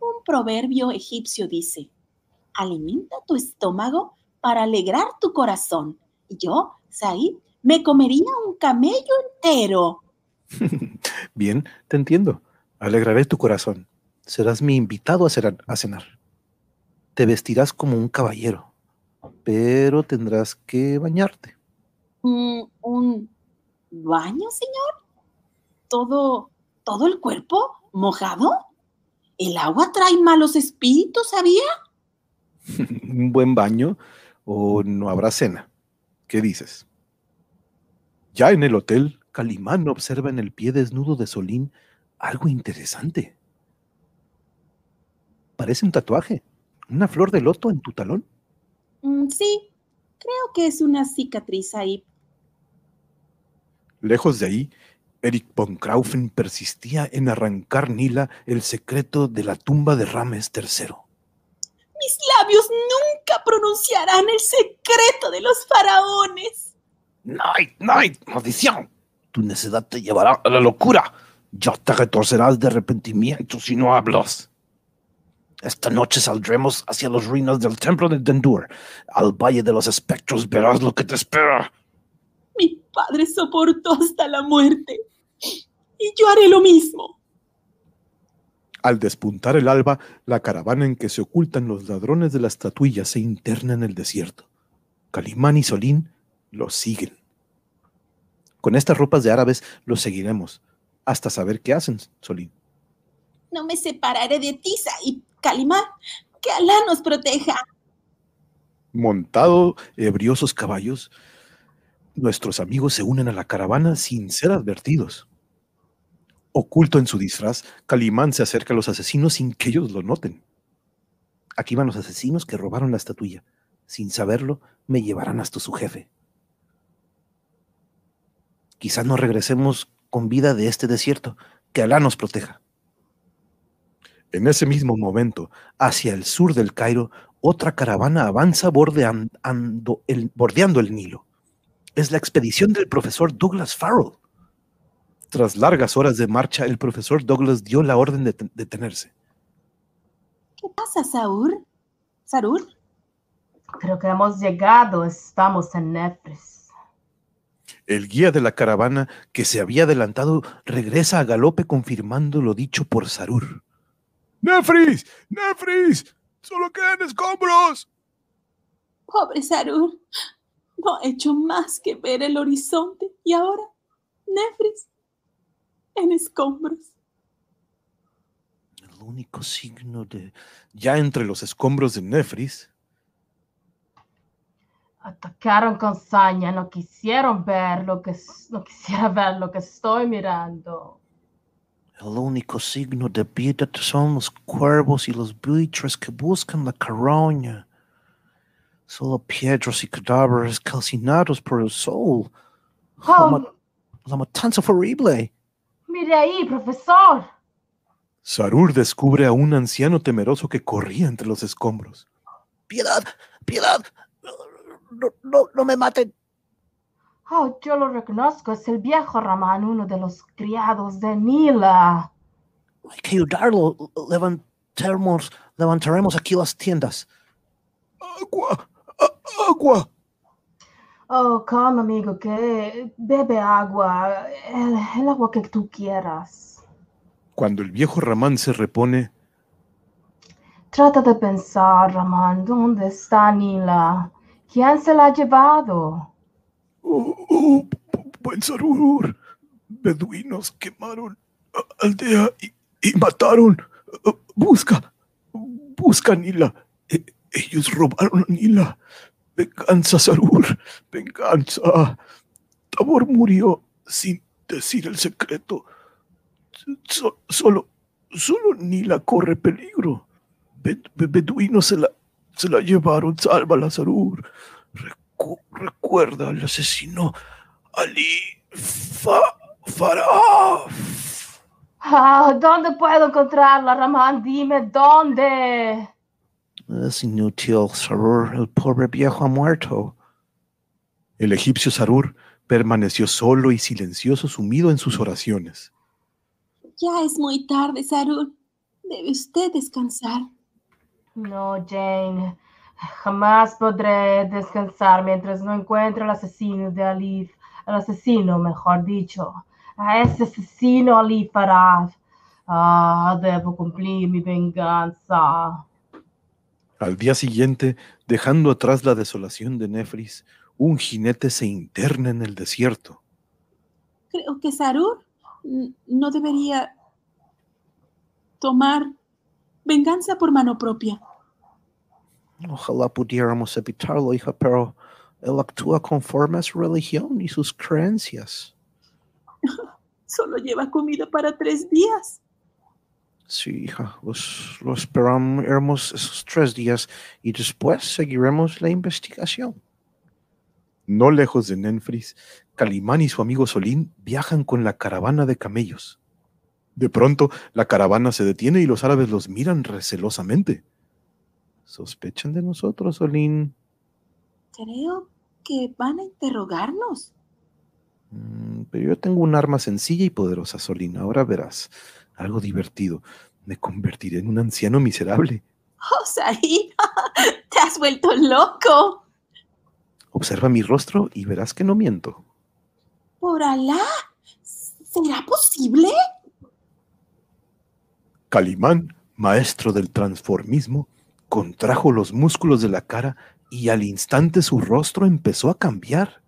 Un proverbio egipcio dice, alimenta tu estómago para alegrar tu corazón. Y yo, Said, me comería un camello entero. *laughs* Bien, te entiendo. Alegraré tu corazón. Serás mi invitado a, cenar. Te vestirás como un caballero, pero tendrás que bañarte. Mm, ¿Un baño, señor? ¿Todo, todo el cuerpo mojado? ¿El agua trae malos espíritus, sabía? ¿Un *laughs* buen baño o no habrá cena? ¿Qué dices? Ya en el hotel, Calimán observa en el pie desnudo de Solín algo interesante. Parece un tatuaje, una flor de loto en tu talón. Mm, sí, creo que es una cicatriz ahí. Lejos de ahí, Eric von Kraufen persistía en arrancar Nila el secreto de la tumba de Rames III. Mis labios nunca pronunciarán el secreto de los faraones. Night, Night, maldición. Tu necedad te llevará a la locura. Ya te retorcerás de arrepentimiento si no hablas. Esta noche saldremos hacia las ruinas del templo de Dendur. Al valle de los espectros verás lo que te espera. Mi padre soportó hasta la muerte. Y yo haré lo mismo. Al despuntar el alba, la caravana en que se ocultan los ladrones de la estatuilla se interna en el desierto. Calimán y Solín los siguen. Con estas ropas de árabes los seguiremos, hasta saber qué hacen, Solín. No me separaré de ti, y Calimán. Que Alá nos proteja. Montado ebriosos caballos, nuestros amigos se unen a la caravana sin ser advertidos. Oculto en su disfraz, Calimán se acerca a los asesinos sin que ellos lo noten. Aquí van los asesinos que robaron la estatuilla. Sin saberlo, me llevarán hasta su jefe. Quizás no regresemos con vida de este desierto. Que Alá nos proteja. En ese mismo momento, hacia el sur del Cairo, otra caravana avanza bordeando el, bordeando el Nilo. Es la expedición del profesor Douglas Farrell. Tras largas horas de marcha, el profesor Douglas dio la orden de detenerse. ¿Qué pasa, Saúl? ¿Sarul? Creo que hemos llegado. Estamos en Nefris. El guía de la caravana que se había adelantado regresa a galope confirmando lo dicho por Sarur. ¡Nefris! ¡Nefris! ¡Solo quedan escombros! Pobre Sarur. No ha hecho más que ver el horizonte y ahora, Nefris, en escombros. El único signo de... Ya entre los escombros de Nefris, Atacaron con saña. No quisieron ver lo que... s- No quisiera *laughs* ver lo que estoy mirando. El único signo de vida son los cuervos y los buitres que buscan la caroña. Solo piedras y cadáveres calcinados por el sol. La, Oh, ma- la matanza fue horrible. mire ahí, profesor. Sarur descubre a un anciano temeroso que corría entre los escombros. Piedad, piedad. No, no, no me maten. Oh, yo lo reconozco. Es el viejo Ramán, uno de los criados de Nila. Hay que ayudarlo. Levantaremos, levantaremos aquí las tiendas. ¡Agua! ¡A- ¡Agua! Oh, calma, amigo, que bebe agua. El, el agua que tú quieras. Cuando el viejo Ramán se repone, Trata de pensar, Ramán, ¿dónde está Nila? ¿Quién se la ha llevado? ¡Oh, oh, bu- buen Sarur! Beduinos quemaron aldea y, y mataron. Busca, busca a Nila. E- ellos robaron a Nila. Venganza, Sarur, venganza. Tabor murió sin decir el secreto. So- solo, solo Nila corre peligro. Be- be- beduinos se la, se la llevaron. Sálvala, Sarur. Recu- recuerda al asesino Ali Fa Farah. Ah, ¿Dónde puedo encontrarla, Ramán? Dime dónde. Es inútil, Sarur. El pobre viejo ha muerto. El egipcio Sarur permaneció solo y silencioso sumido en sus oraciones. Ya es muy tarde, Sarur. Debe usted descansar. No, Jane. Jamás podré descansar mientras no encuentre al asesino de Alif. Al asesino, mejor dicho. A ese asesino Ali Farad. Ah, debo cumplir mi venganza. Al día siguiente, dejando atrás la desolación de Nefris, un jinete se interna en el desierto. Creo que Sarur no debería tomar venganza por mano propia. Ojalá pudiéramos evitarlo, hija, pero él actúa conforme a su religión y sus creencias. *laughs* Solo lleva comida para tres días. Sí, hija, los, lo esperamos esos tres días y después seguiremos la investigación. No lejos de Nenfris, Calimán y su amigo Solín viajan con la caravana de camellos. De pronto, la caravana se detiene y los árabes los miran recelosamente. ¿Sospechan de nosotros, Solín? Creo que van a interrogarnos. Mm, pero yo tengo un arma sencilla y poderosa, Solín. Ahora verás algo divertido. Me convertiré en un anciano miserable. Oh, *laughs* te has vuelto loco. Observa mi rostro y verás que no miento. Por Alá, ¿será posible? Calimán, maestro del transformismo, contrajo los músculos de la cara y al instante su rostro empezó a cambiar.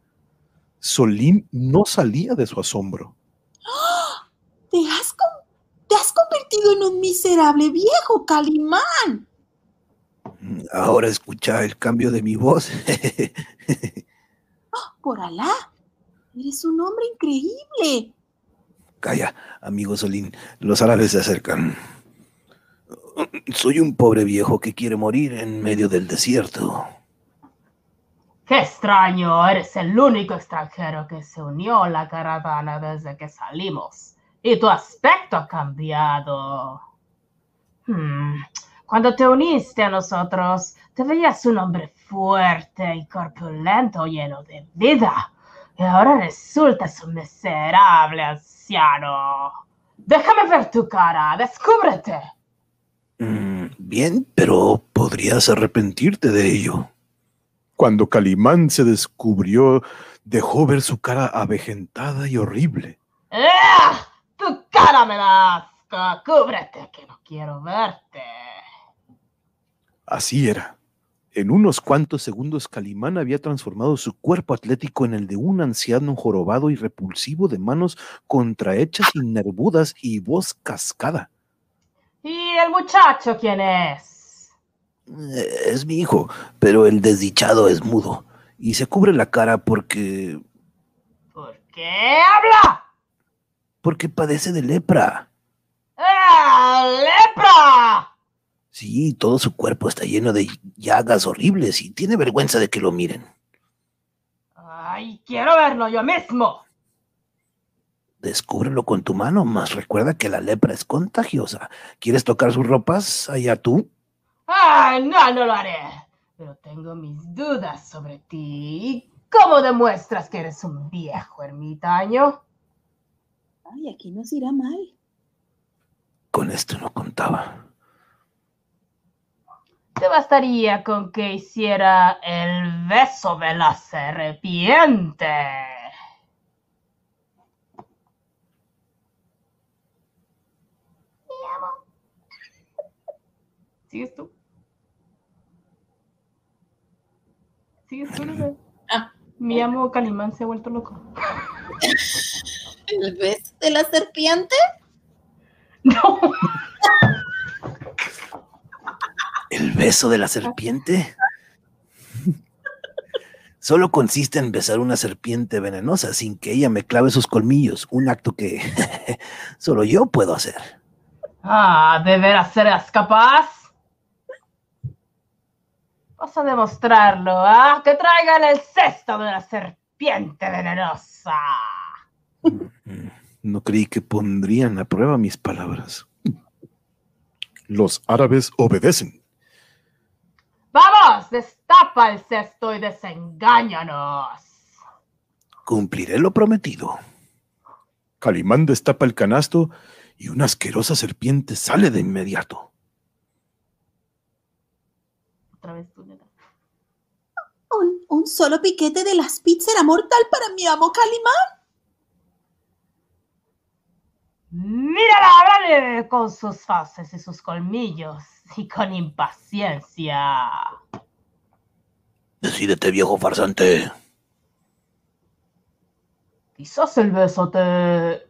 Solín no salía de su asombro. *gasps* Te has, te has convertido en un miserable viejo, Calimán. Mm, Ahora escucha el cambio de mi voz. *gasps* Por Alá, eres un hombre increíble. Calla, amigo Solín, los árabes se acercan. Soy un pobre viejo que quiere morir en medio del desierto. Qué extraño, eres el único extranjero que se unió a la caravana desde que salimos. Y tu aspecto ha cambiado. Hmm, Cuando te uniste a nosotros, te veías un hombre fuerte y corpulento, lleno de vida. Y ahora resultas un miserable anciano. Déjame ver tu cara, descúbrete. Mm, bien, pero podrías arrepentirte de ello. Cuando Calimán se descubrió, dejó ver su cara avejentada y horrible. ¡Ah! ¡Tu cara me da asco! ¡Cúbrete que no quiero verte! Así era. En unos cuantos segundos Calimán había transformado su cuerpo atlético en el de un anciano jorobado y repulsivo de manos contrahechas y nervudas y voz cascada. ¿Y el muchacho quién es? Eh, Es mi hijo, pero el desdichado es mudo y se cubre la cara porque ¿Por qué habla? porque padece de lepra. ¡Ah, lepra! Sí, todo su cuerpo está lleno de llagas horribles y tiene vergüenza de que lo miren. ¡Ay, quiero verlo yo mismo! Descúbrelo con tu mano, más recuerda que la lepra es contagiosa. ¿Quieres tocar sus ropas? Allá tú. ¡Ay, no, no lo haré! Pero tengo mis dudas sobre ti. ¿Cómo demuestras que eres un viejo ermitaño? Ay, aquí nos irá mal. Con esto no contaba. Te bastaría con que hiciera el beso de la serpiente. ¿Sigues tú? ¿Sigues tú, Lulu? *laughs* Ah. Mi amo Calimán se ha vuelto loco. ¿El beso de la serpiente? *laughs* No. ¿El beso de la serpiente? Solo consiste en besar una serpiente venenosa sin que ella me clave sus colmillos, un acto que *laughs* solo yo puedo hacer. Ah, ¿de veras serás capaz? Vas a demostrarlo, ¿ah? Que traigan el cesto de la serpiente venenosa. Mm, No creí que pondrían a prueba mis palabras. Los árabes obedecen. ¡Vamos! Destapa el cesto y desengáñanos. Cumpliré lo prometido. Calimán destapa el canasto y una asquerosa serpiente sale de inmediato. Otra vez tú, neta. Un, un solo piquete de las pizzas era mortal para mi amo Calimán. Mírala, háblale con sus fauces y sus colmillos y con impaciencia. Decídete, viejo farsante. Quizás el beso te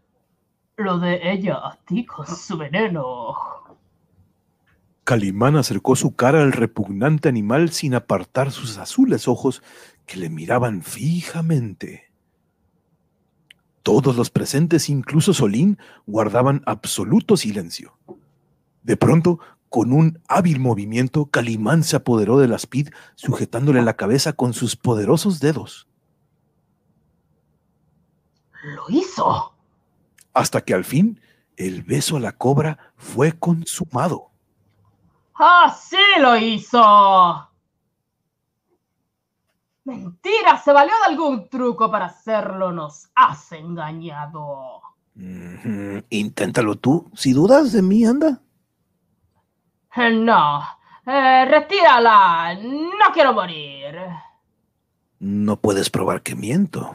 lo de ella a ti con su veneno. Calimán acercó su cara al repugnante animal sin apartar sus azules ojos que le miraban fijamente. Todos los presentes, incluso Solín, guardaban absoluto silencio. De pronto, con un hábil movimiento, Calimán se apoderó de la Speed, sujetándole la cabeza con sus poderosos dedos, Lo hizo. hasta que al fin el beso a la cobra fue consumado. ¡Ah, sí lo hizo! Mentira, se valió de algún truco para hacerlo, nos has engañado. Ujú, Inténtalo tú. Si dudas de mí, anda. Eh, No, eh, retírala, no quiero morir. No puedes probar que miento.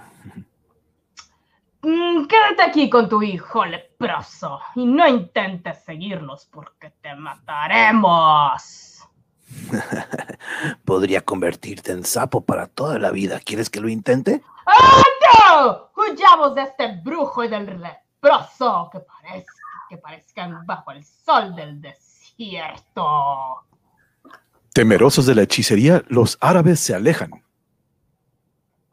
Mm, Quédate aquí con tu hijo leproso y no intentes seguirnos porque te mataremos. *laughs* Podría convertirte en sapo para toda la vida. ¿Quieres que lo intente? ¡Ah, no! Huyamos de este brujo y del leproso que, que parezcan bajo el sol del desierto. Temerosos de la hechicería, los árabes se alejan.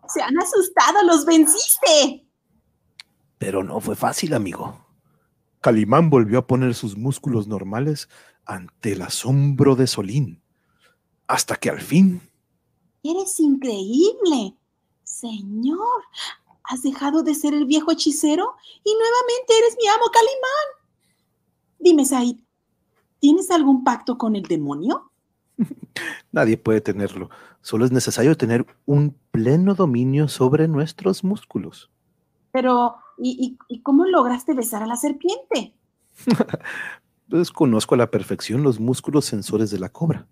Se han asustado, los venciste. Pero no fue fácil, amigo. Calimán volvió a poner sus músculos normales ante el asombro de Solín, hasta que al fin Eres increíble. Señor, has dejado de ser el viejo hechicero y nuevamente eres mi amo Calimán. Dime, Said, ¿tienes algún pacto con el demonio? *laughs* nadie puede tenerlo. Solo es necesario tener un pleno dominio sobre nuestros músculos. Pero, ¿y, y- y cómo lograste besar a la serpiente? *laughs* Desconozco a la perfección los músculos sensores de la cobra.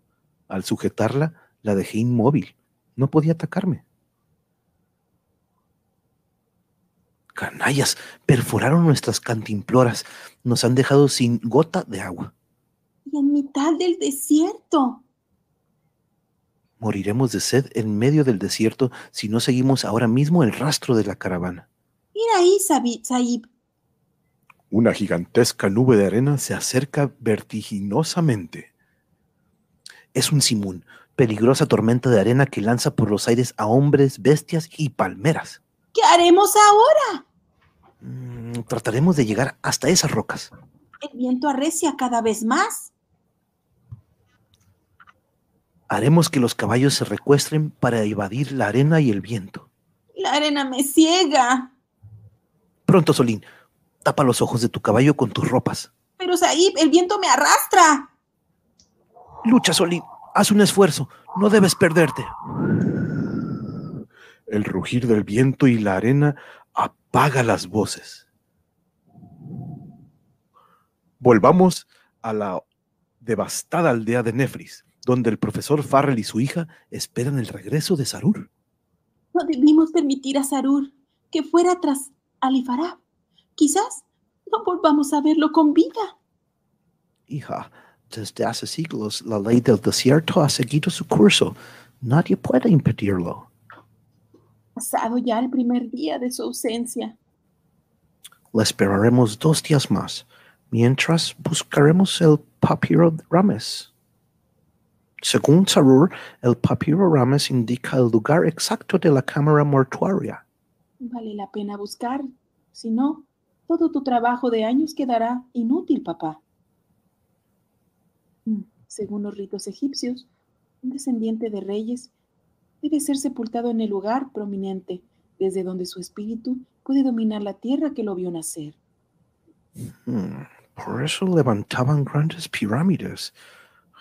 Al sujetarla, la dejé inmóvil. No podía atacarme. Canallas, perforaron nuestras cantimploras, nos han dejado sin gota de agua. Y en mitad del desierto. Moriremos de sed en medio del desierto si no seguimos ahora mismo el rastro de la caravana. Mira ahí, Saib. Una gigantesca nube de arena se acerca vertiginosamente. Es un simún, peligrosa tormenta de arena que lanza por los aires a hombres, bestias y palmeras. ¿Qué haremos ahora? Mm, trataremos de llegar hasta esas rocas. El viento arrecia cada vez más. Haremos que los caballos se recuestren para evadir la arena y el viento. La arena me ciega. Pronto, Solín, tapa los ojos de tu caballo con tus ropas. Pero Saib, el viento me arrastra. Lucha, Solín, haz un esfuerzo, no debes perderte. El rugir del viento y la arena apaga las voces. Volvamos a la devastada aldea de Nefris, donde el profesor Farrell y su hija esperan el regreso de Sarur. No debimos permitir a Sarur que fuera tras Alifarab. Quizás no volvamos a verlo con vida. Hija, desde hace siglos la ley del desierto ha seguido su curso. Nadie puede impedirlo. Pasado ya el primer día de su ausencia. La esperaremos dos días más, mientras buscaremos el papiro Rames. Según Sarur, el papiro Rames indica el lugar exacto de la cámara mortuaria. Vale la pena buscar. Si no, todo tu trabajo de años quedará inútil, papá. Mm, Según los ritos egipcios, un descendiente de reyes debe ser sepultado en el lugar prominente, desde donde su espíritu puede dominar la tierra que lo vio nacer. Hmm, Por eso levantaban grandes pirámides.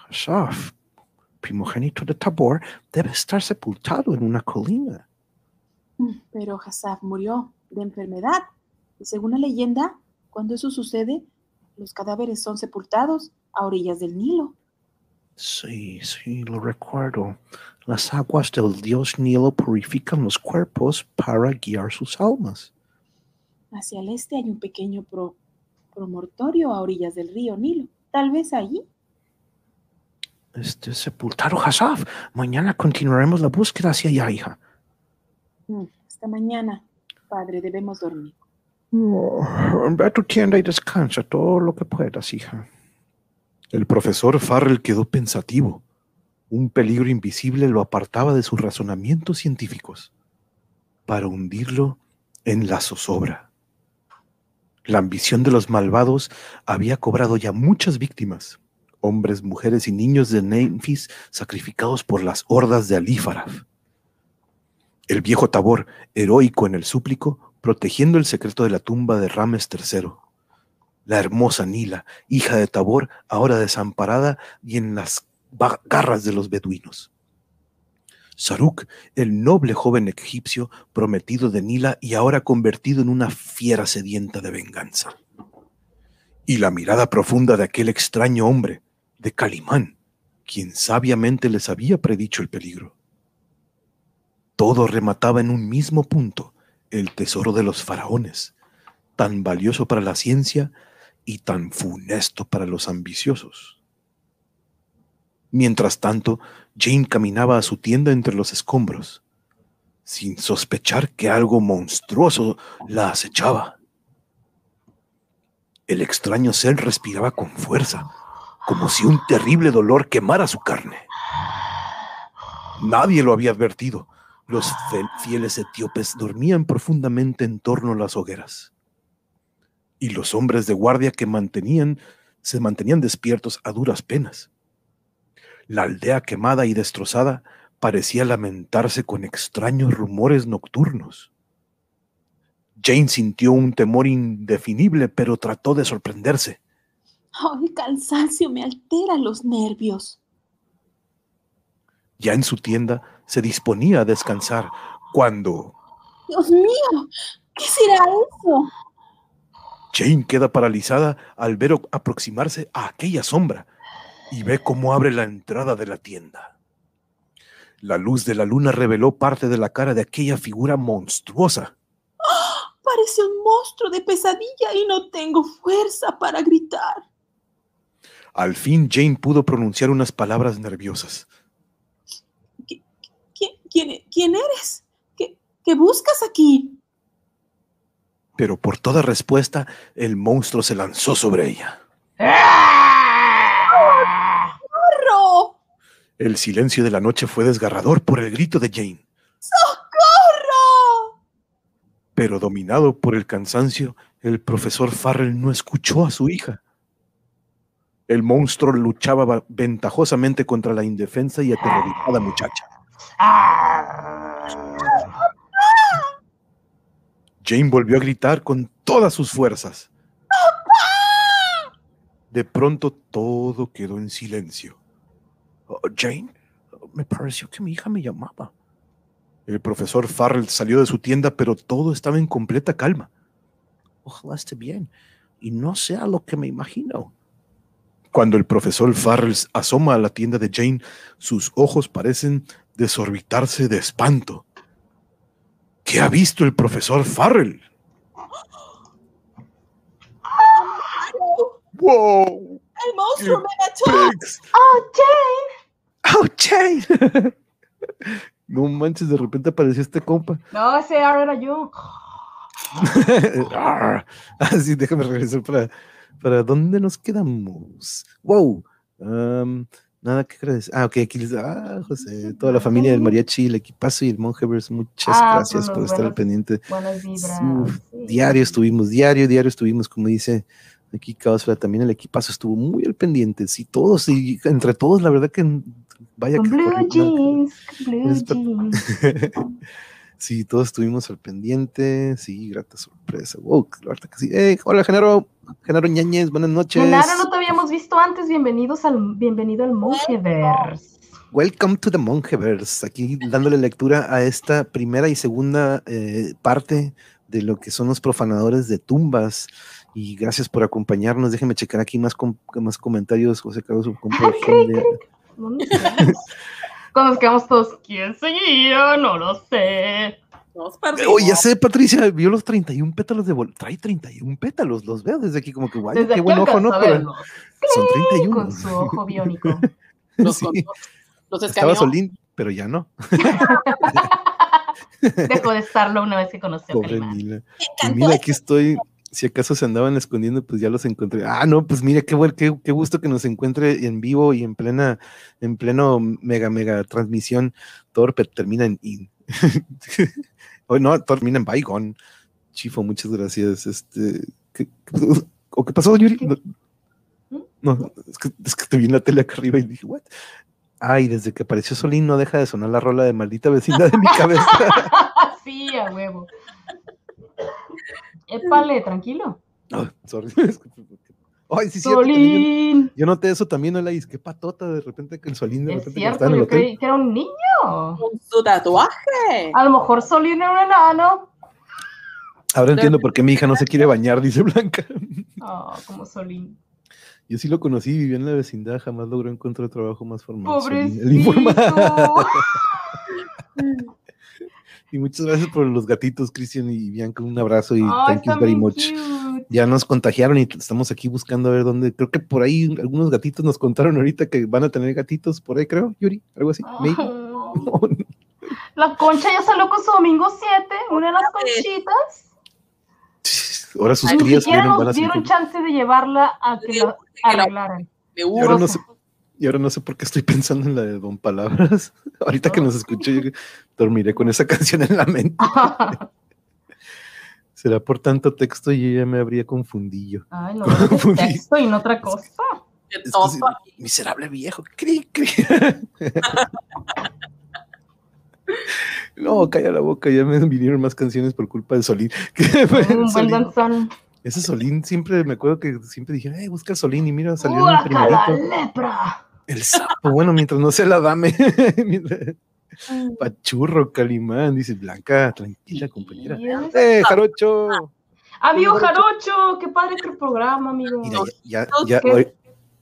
Asaf, primogénito de Tabor, debe estar sepultado en una colina. Pero Hassaf murió de enfermedad. Y según la leyenda, cuando eso sucede, los cadáveres son sepultados a orillas del Nilo. Sí, sí, lo recuerdo. Las aguas del dios Nilo purifican los cuerpos para guiar sus almas. Hacia el este hay un pequeño pro- promontorio a orillas del río Nilo. Tal vez allí. Este sepultado Hasaf. Mañana continuaremos la búsqueda hacia allá, hija. Mm, Hasta mañana, padre, debemos dormir. Oh, ve a tu tienda y descansa todo lo que puedas, hija. El profesor Farrell quedó pensativo. Un peligro invisible lo apartaba de sus razonamientos científicos para hundirlo en la zozobra. La ambición de los malvados había cobrado ya muchas víctimas, hombres, mujeres y niños de Memphis sacrificados por las hordas de Alífaraf. El viejo Tabor, heroico en el súplico, protegiendo el secreto de la tumba de Rames III. La hermosa Nila, hija de Tabor, ahora desamparada y en las garras de los beduinos. Saruk, el noble joven egipcio prometido de Nila y ahora convertido en una fiera sedienta de venganza. Y la mirada profunda de aquel extraño hombre, de Calimán, quien sabiamente les había predicho el peligro. Todo remataba en un mismo punto, el tesoro de los faraones, tan valioso para la ciencia y tan funesto para los ambiciosos. Mientras tanto, Jane caminaba a su tienda entre los escombros, sin sospechar que algo monstruoso la acechaba. El extraño ser respiraba con fuerza, como si un terrible dolor quemara su carne. Nadie lo había advertido. Los fieles etíopes dormían profundamente en torno a las hogueras. Y los hombres de guardia que mantenían se mantenían despiertos a duras penas. La aldea quemada y destrozada parecía lamentarse con extraños rumores nocturnos. Jane sintió un temor indefinible, pero trató de sorprenderse. El cansancio me altera los nervios. Ya en su tienda se disponía a descansar cuando Dios mío, ¿qué será eso? Jane queda paralizada al ver aproximarse a aquella sombra y ve cómo abre la entrada de la tienda. La luz de la luna reveló parte de la cara de aquella figura monstruosa. Parece un monstruo de pesadilla y no tengo fuerza para gritar. Al fin Jane pudo pronunciar unas palabras nerviosas. ¿Quién, eres? ¿Qué, ¿Qué buscas aquí? Pero por toda respuesta, el monstruo se lanzó sobre ella. ¡Corro! El silencio de la noche fue desgarrador por el grito de Jane. ¡Socorro! Pero dominado por el cansancio, el profesor Farrell no escuchó a su hija. El monstruo luchaba ventajosamente contra la indefensa y aterrorizada muchacha. Jane volvió a gritar con todas sus fuerzas. De pronto todo quedó en silencio. "Oh, Jane, me pareció que mi hija me llamaba. El profesor Farrell salió de su tienda, pero todo estaba en completa calma. Ojalá esté bien y no sea lo que me imagino. Cuando el profesor Farrell asoma a la tienda de Jane, sus ojos parecen desorbitarse de espanto. ¿Qué ha visto el profesor Farrell? ¡Wow! ¡El monstruo me mató! ¡Oh, Jane! ¡Oh, Jane! *laughs* no manches, de repente apareció este compa. No, ese ahora era yo. *laughs* ah, sí, déjame regresar para, para dónde nos quedamos. Wow. Nada que crees. Ah, ok, aquí les ah, José, toda la familia del mariachi, el equipazo y el Monjevers, muchas Ah, gracias por estar al pendiente. Buenas vibras. Uf, sí. Diario estuvimos, diario, diario estuvimos, como dice aquí Caosfera, también el equipazo estuvo muy al pendiente. Sí, todos, y entre todos, la verdad que vaya que blue corrió- jeans, blue jeans. *laughs* sí, todos estuvimos al pendiente. Sí, grata sorpresa. Wow, la verdad que sí. Eh, hola, Genaro. Genaro Ñañez, buenas noches. Genaro, no te habíamos visto antes. Bienvenidos al, bienvenido al Mongeverse. Welcome to the Mongeverse. Aquí dándole lectura a esta primera y segunda eh, parte de lo que son los profanadores de tumbas. Y gracias por acompañarnos. Déjenme checar aquí más, com- más comentarios. José Carlos. *laughs* Cuando nos quedamos todos, ¿quién seguía? No lo sé. Nos perdimos. Oye, ya sé, Patricia, vio los 31 pétalos de bol. Trae 31 pétalos, los veo desde aquí como que guay, Desde qué buen ojo, ¿no? Pero verlos. son 31. Con su ojo biónico. *laughs* Los, Sí. contó, los Estaba. Solín, pero ya no. *laughs* Dejó de estarlo una vez que conoció a Pobre. Mila. Y mira, aquí estoy. Si acaso se andaban escondiendo, pues ya los encontré. Ah, no, pues mira, qué, buen- qué, qué gusto que nos encuentre en vivo y en plena, en pleno mega, mega transmisión. Torpe termina en in. *laughs* Hoy no, termina en Bygone. Chifo, muchas gracias. Este, ¿qué, ¿O qué pasó, Yuri? No, no, es, que, es que te vi en la tele acá arriba y dije, ¿what? Ay, desde que apareció Solín no deja de sonar la rola de maldita vecindad de mi cabeza. *laughs* sí, a huevo. Épale, tranquilo. Ah, sorry. *laughs* Ay, sí, cierto. también yo- Solín. Yo noté eso también, Olaís, qué patota de repente que el Solín de Es repente cierto, estaba en el yo hotel. creí que era un niño. con su tatuaje. A lo mejor Solín era un enano. Ahora entiendo por qué mi hija no se quiere bañar, dice Blanca. Ah, como Solín. Yo sí lo conocí, vivía en la vecindad, jamás logró encontrar trabajo más formal. Solín, el Pobrecito. *laughs* y muchas gracias por los gatitos, Cristian y Bianca. Un abrazo y Ay, thank you very much. cute. Ya nos contagiaron y estamos aquí buscando a ver dónde. Creo que por ahí algunos gatitos nos contaron ahorita que van a tener gatitos por ahí, creo, Yuri, algo así. maybe. Ay. *laughs* La concha ya salió con su domingo 7, una de las conchitas. Ahora sus Ni crías van a nos dieron chance de llevarla a que la arreglaran. Ahora, no sé, y ahora no sé por qué estoy pensando en la de Don Palabras. *laughs* Ahorita que nos escuché, yo dormiré con esa *laughs* canción en la mente. *laughs* Será por tanto texto y yo ya me habría confundido. Ay, no, es Confundí. texto y no otra cosa. Es que todo. sí, miserable viejo. Cri, cri. No, calla la boca, ya me vinieron más canciones por culpa de Solín. Que fue Un buen Solín. Ese Solín siempre me acuerdo que siempre dije, eh, busca Solín y mira, salió ¡Guácala, primerito. lepra! El sapo, bueno, mientras no se la dame. *laughs* Pachurro, Calimán, dice Blanca, tranquila, compañera. ¡Eh, Jarocho! Amigo Jarocho, qué padre que el programa, amigo. Mira, ya, ya, ya, hoy- seguro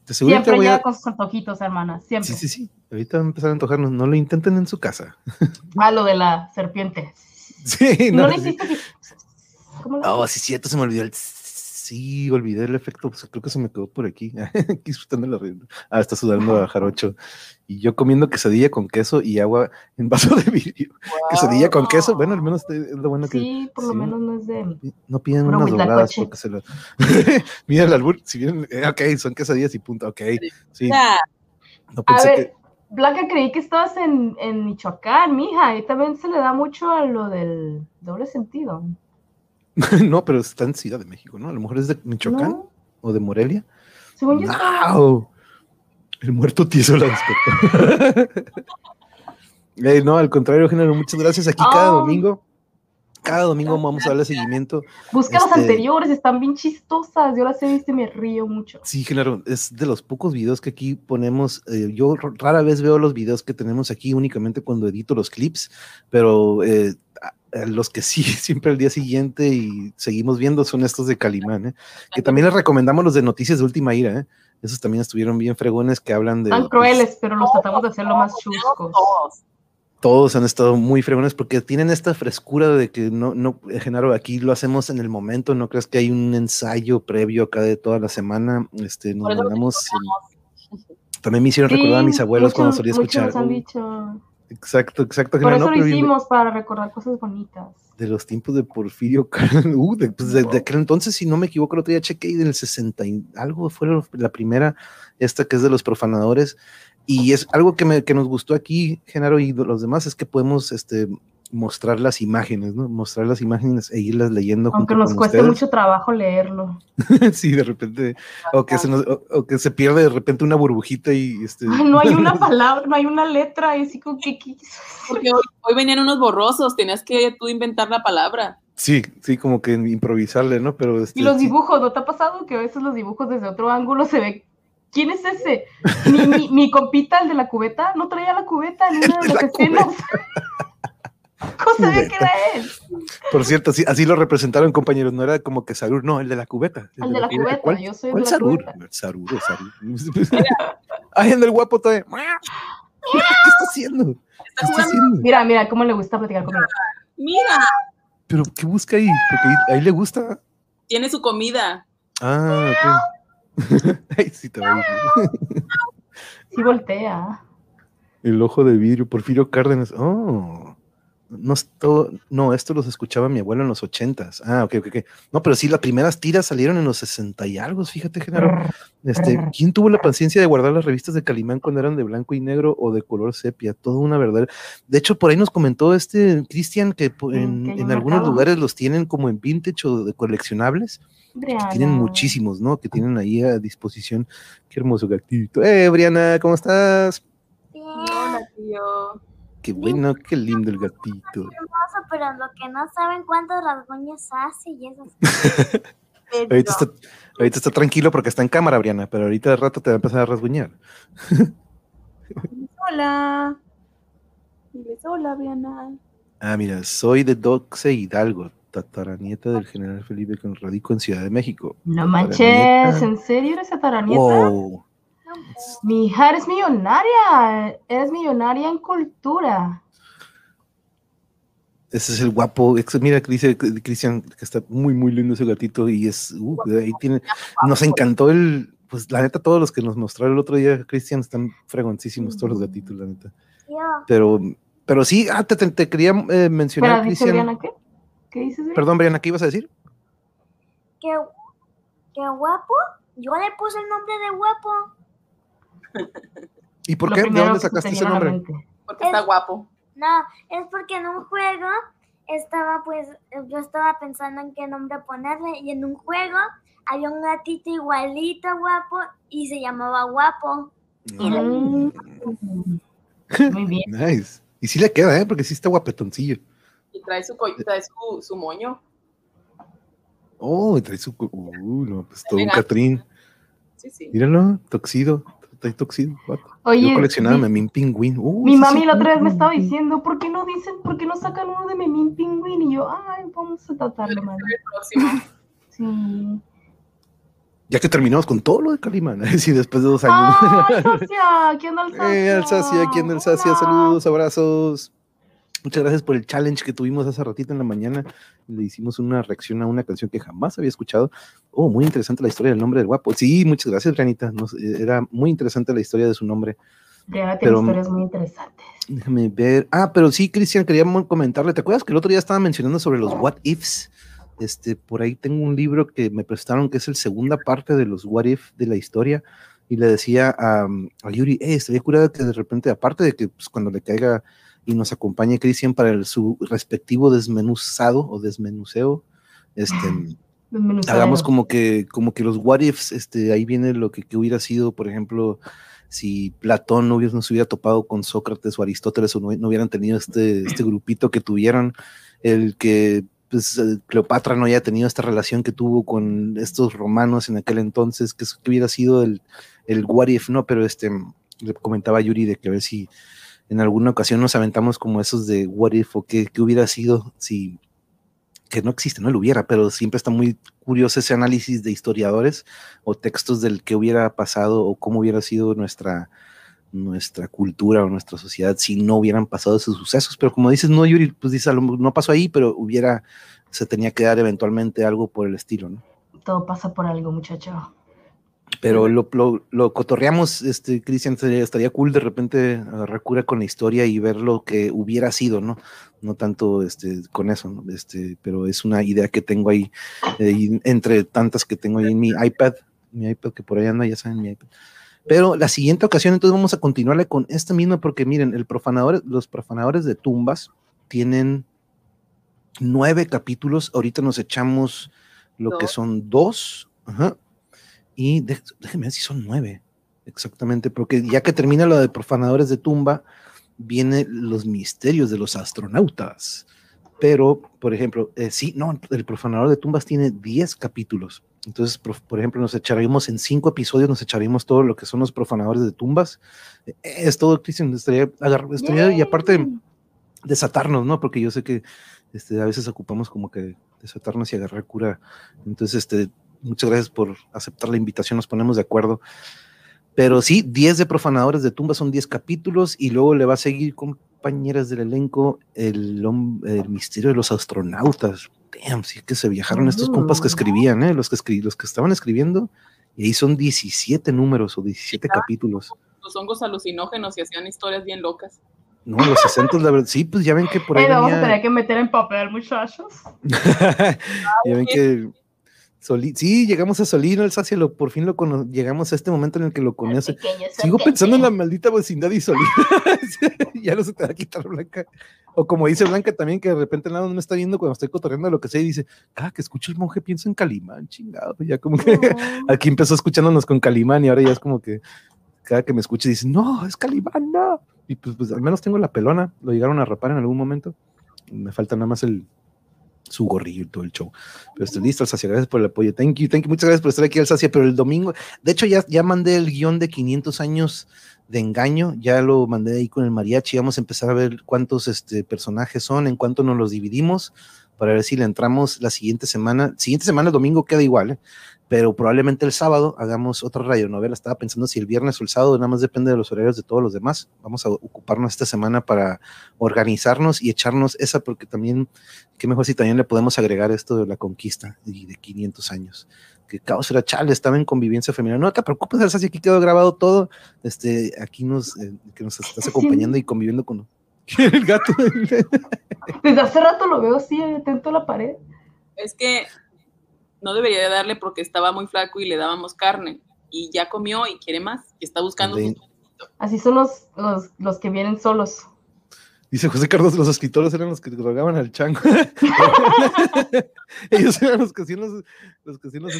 te Siempre voy a... con sus antojitos, hermana. Siempre. Sí, sí, sí. Ahorita va a empezar a antojarnos. No lo intenten en su casa. Ah, lo de la serpiente. *laughs* Sí, No, no. le hiciste. ¿Cómo lo Oh, sí, cierto, se me olvidó el. Sí, olvidé el efecto. pues, creo que se me quedó por aquí. *laughs* Aquí disfrutando la risa. Ah, está sudando a jarocho. Y yo comiendo quesadilla con queso y agua en vaso de vidrio. Quesadilla con queso. Bueno, al menos es lo bueno que. Sí, por lo sí. menos no es de... No piden unas dobladas porque se lo. *laughs* Mira el albur. Si bien. eh, ok, son quesadillas y punto. Ok. Sí. No A pensé ver, Blanca, creí que estabas en, en Michoacán, mija, y también se le da mucho a lo del doble sentido. *laughs* no, pero está en Ciudad de México, ¿no? A lo mejor es de Michoacán ¿No? o de Morelia. Según yo. ¡Wow! El muerto tieso la despertó. *laughs* Eh, no, al contrario, Genaro, muchas gracias. Aquí cada Oh. domingo, cada domingo vamos a darle seguimiento. Busca las este- anteriores, están bien chistosas. Yo las he visto y me río mucho. Sí, Genaro, es de los pocos videos que aquí ponemos. eh, yo rara vez veo los videos que tenemos aquí únicamente cuando edito los clips, pero eh, los que sí, *laughs* siempre al día siguiente y seguimos viendo son estos de Calimán, ¿eh? que también les recomendamos los de Noticias de Última Ira. ¿eh? Esos también estuvieron bien fregones que hablan de... Pues, crueles, pero los tratamos de hacerlo más chuscos. todos. han estado muy fregones porque tienen esta frescura de que no, no, eh, Genaro, aquí lo hacemos en el momento, no crees que hay un ensayo previo acá de toda la semana, este, nos mandamos, eh, también me hicieron recordar a mis abuelos cuando solía escuchar. Exacto, exacto, Por eso no, lo bien- hicimos, para recordar cosas bonitas. de los tiempos de Porfirio *laughs* Carmen, uh, de, pues, de- de aquel entonces, si no me equivoco, el otro día chequé y del 60 y algo fue la primera, esta que es de los profanadores, y es algo que, me, que nos gustó aquí, Genaro, y los demás, es que podemos este, mostrar las imágenes, ¿no? Mostrar las imágenes e irlas leyendo Aunque junto nos con cueste ustedes. mucho trabajo leerlo. *laughs* sí, de repente, o que, se nos- o- o que se pierde de repente una burbujita y este... Ay, no hay una *laughs* palabra, no hay una letra, y así como que... que- Porque hoy, hoy venían unos borrosos, tenías que tú inventar la palabra. Sí, sí, como que improvisarle, ¿no? Pero este, Y los sí. dibujos, ¿no te ha pasado que a veces los dibujos desde otro ángulo se ve? ¿Quién es ese? Mi, mi, mi compita, el de la cubeta, no traía la cubeta en una de *laughs* La las escenas. ¿Cómo sabía que era él? Por cierto, así, así lo representaron, compañeros. No era como que Sarur, no, el de la cubeta. El de la cubeta, ¿Cuál, yo soy el cuál de la Sarur? cubeta. Sarur, o Sarur. *laughs* Ay, anda el guapo todavía. *laughs* ¿Qué está haciendo? ¿Qué está haciendo? Mira, mira, cómo le gusta platicar conmigo. Mira, ¿Pero qué busca ahí? Porque ahí, ahí le gusta. tiene su comida. Ah, ok. *laughs* Ay, sí, te va. Sí voltea. El ojo de vidrio, Porfirio Cárdenas. Oh. No, esto, no, esto los escuchaba mi abuelo en los ochentas. Ah, ok, ok, ok. No, pero sí, las primeras tiras salieron en los sesenta y algo, fíjate, Genaro. Este, ¿quién tuvo la paciencia de guardar las revistas de Calimán cuando eran de blanco y negro o de color sepia? Toda una verdad. De hecho, por ahí nos comentó este Cristian que Sí, en, en un algunos lugares los tienen como en vintage o de coleccionables. Briana. Tienen muchísimos, ¿no? Que tienen ahí a disposición. Qué hermoso gatito. ¡Eh, Briana! ¿Cómo estás? Hola, tío. Qué bueno, qué lindo el gatito. hermoso, pero lo que no saben cuántos rasguños hace y eso. *laughs* Ahorita está, ahorita está tranquilo porque está en cámara, Briana, pero ahorita de rato te va a empezar a rasguñar. *laughs* Hola. Diles hola, Briana. Ah, mira, soy de Doxe Hidalgo, tataranieta del general Felipe con radico en Ciudad de México. No manches, Tataranieta. ¿en serio eres ataranieta? Wow. Mi hija eres millonaria, eres millonaria en cultura. Ese es el guapo. Mira, que dice Cristian que está muy, muy lindo ese gatito y es. uh, ahí tiene. Nos encantó el. Pues la neta, todos los que nos mostraron el otro día, Cristian, están fregoncísimos, todos los gatitos, la neta. Pero, pero sí, ah, te, te- te quería eh, mencionar, Cristian. ¿qué? ¿Qué dices? Perdón, Briana, ¿qué ibas a decir? qué, qué guapo. Yo le puse el nombre de guapo. ¿Y por Lo qué? ¿De dónde sacaste ese nombre? Porque está guapo. No, es porque en un juego estaba pues, yo estaba pensando en qué nombre ponerle y en un juego había un gatito igualito guapo y se llamaba guapo. Mm. Muy bien. *laughs* Nice. Y sí le queda, ¿eh? Porque sí está guapetoncillo. Y trae su, trae su, su moño. Oh, y trae su. Uh, no, pues todo un. Catrín. Sí, sí. Míralo, toxido. Trae toxido. vato. Yo Oye, coleccionaba mi, Memín Pingüín. Uh, mi mami la otra vez me estaba diciendo, ¿por qué no dicen, por qué no sacan uno de Memín Pingüín? Y yo, ay, vamos a tratarlo, próximo. *laughs* Sí. Ya que terminamos con todo lo de Calimán, *laughs* sí, después de dos años. ¡Ay, *laughs* Sacia! ¿Quién del Sacia? Eh, Alsacia, ¿quién del Sacia? Hola. Saludos, abrazos. Muchas gracias por el challenge que tuvimos hace ratito en la mañana. Le hicimos una reacción a una canción que jamás había escuchado. Oh, muy interesante la historia del nombre del guapo. Sí, muchas gracias, Granita. Nos- eh, era muy interesante la historia de su nombre. Tiene Pero- historias muy interesantes. Déjame ver. Ah, pero sí, Cristian, quería comentarle. ¿Te acuerdas que el otro día estaba mencionando sobre los what ifs? Este, por ahí tengo un libro que me prestaron que es el segunda parte de los what if de la historia. Y le decía a, a Yuri, eh, estaría curado que de repente, aparte de que pues, cuando le caiga y nos acompañe Cristian para el- su respectivo desmenuzado o desmenuceo, este, hagamos como que, como que los what ifs, este, ahí viene lo que, que hubiera sido, por ejemplo, si Platón no, hubiera, no se hubiera topado con Sócrates o Aristóteles o no, no hubieran tenido este, este grupito que tuvieron, el que pues, eh, Cleopatra no haya tenido esta relación que tuvo con estos romanos en aquel entonces, que, hubiera sido el, el what if, ¿no? Pero este, le comentaba a Yuri de que a ver si en alguna ocasión nos aventamos como esos de what if o qué, qué hubiera sido si que no existe, no lo hubiera, pero siempre está muy curioso ese análisis de historiadores o textos del que hubiera pasado o cómo hubiera sido nuestra, nuestra cultura o nuestra sociedad si no hubieran pasado esos sucesos. Pero como dices, no, Yuri, pues dices, no pasó ahí, pero hubiera, se tenía que dar eventualmente algo por el estilo, ¿no? Todo pasa por algo, muchacho. Pero lo, lo, lo cotorreamos, este, Cristian, estaría, cool de repente agarrar cura con la historia y ver lo que hubiera sido, ¿no? No tanto este, con eso, ¿no? Este, pero es una idea que tengo ahí, eh, entre tantas que tengo ahí en mi iPad, mi iPad que por ahí anda, ya saben, mi iPad. Pero la siguiente ocasión, entonces vamos a continuarle con esta misma, porque miren, el profanador, los profanadores de tumbas tienen nueve capítulos. Ahorita nos echamos lo que son dos. Ajá. Y de- déjenme ver si son nueve. Exactamente, porque ya que termina lo de profanadores de tumba, viene los misterios de los astronautas. Pero, por ejemplo, eh, sí, no, el profanador de tumbas tiene 10 capítulos. Entonces, por, por ejemplo, nos echaremos en cinco episodios, nos echaremos todo lo que son los profanadores de tumbas. Eh, es todo, Cristian, estaría, estaría- y aparte desatarnos, ¿no? Porque yo sé que este, a veces ocupamos como que desatarnos y agarrar cura. Entonces, este, muchas gracias por aceptar la invitación, nos ponemos de acuerdo. Pero sí, 10 de profanadores de tumbas son 10 capítulos y luego le va a seguir compañeras del elenco el, el misterio de los astronautas. Damn, sí que se viajaron estos compas que Mm. escribían, ¿eh? los, que escri- los que estaban escribiendo. Y ahí son 17 números o 17 capítulos. Los hongos alucinógenos y hacían historias bien locas. No, los 60, la verdad, sí, pues ya ven que por ahí Eh, vamos a venía- tener que meter en papel, muchachos. *laughs* ya ven que Soli- sí, llegamos a Solino, el Sacia, lo, por fin lo llegamos a este momento en el que lo conoce. Sigo pensando en la maldita vecindad y Solino. *laughs* ya no se te va a quitar Blanca. O como dice Blanca también, que de repente nada más me está viendo cuando estoy cotorreando lo que sé y dice, ah, que escucho el monje, pienso en Calimán, chingado. Ya como que No. *laughs* aquí empezó escuchándonos con Calimán y ahora ya es como que cada que me escucha dice, no, es Calimán, no. Y pues, pues al menos tengo la pelona, lo llegaron a rapar en algún momento. Me falta nada más el su gorrillo y todo el show. Pero estoy listo, Alsacia, gracias por el apoyo. Thank you, thank you, muchas gracias por estar aquí, Alsacia. Pero el domingo, de hecho, ya, ya mandé el guion de 500 años de engaño, ya lo mandé ahí con el mariachi. Vamos a empezar a ver cuántos este, personajes son, en cuánto nos los dividimos, para ver si le entramos la siguiente semana. Siguiente semana, el domingo queda igual, ¿eh? pero probablemente el sábado hagamos otra radionovela. Estaba pensando si el viernes o el sábado, nada más depende de los horarios de todos los demás. Vamos a ocuparnos esta semana para organizarnos y echarnos esa, porque también, qué mejor si también le podemos agregar esto de la conquista y de 500 años. Que caos era chale, estaba en convivencia femenina. No te preocupes, Elsa, si aquí quedó grabado todo. Este, aquí nos, eh, que nos estás acompañando y conviviendo con *laughs* el gato. Desde hace rato lo veo así, atento a la pared. Es que no debería de darle porque estaba muy flaco y le dábamos carne. Y ya comió y quiere más. Y está buscando su Así son los, los, los que vienen solos. Dice José Carlos, los escritores eran los que drogaban al chango. *laughs* Ellos eran los que hacían los, los que hacían los.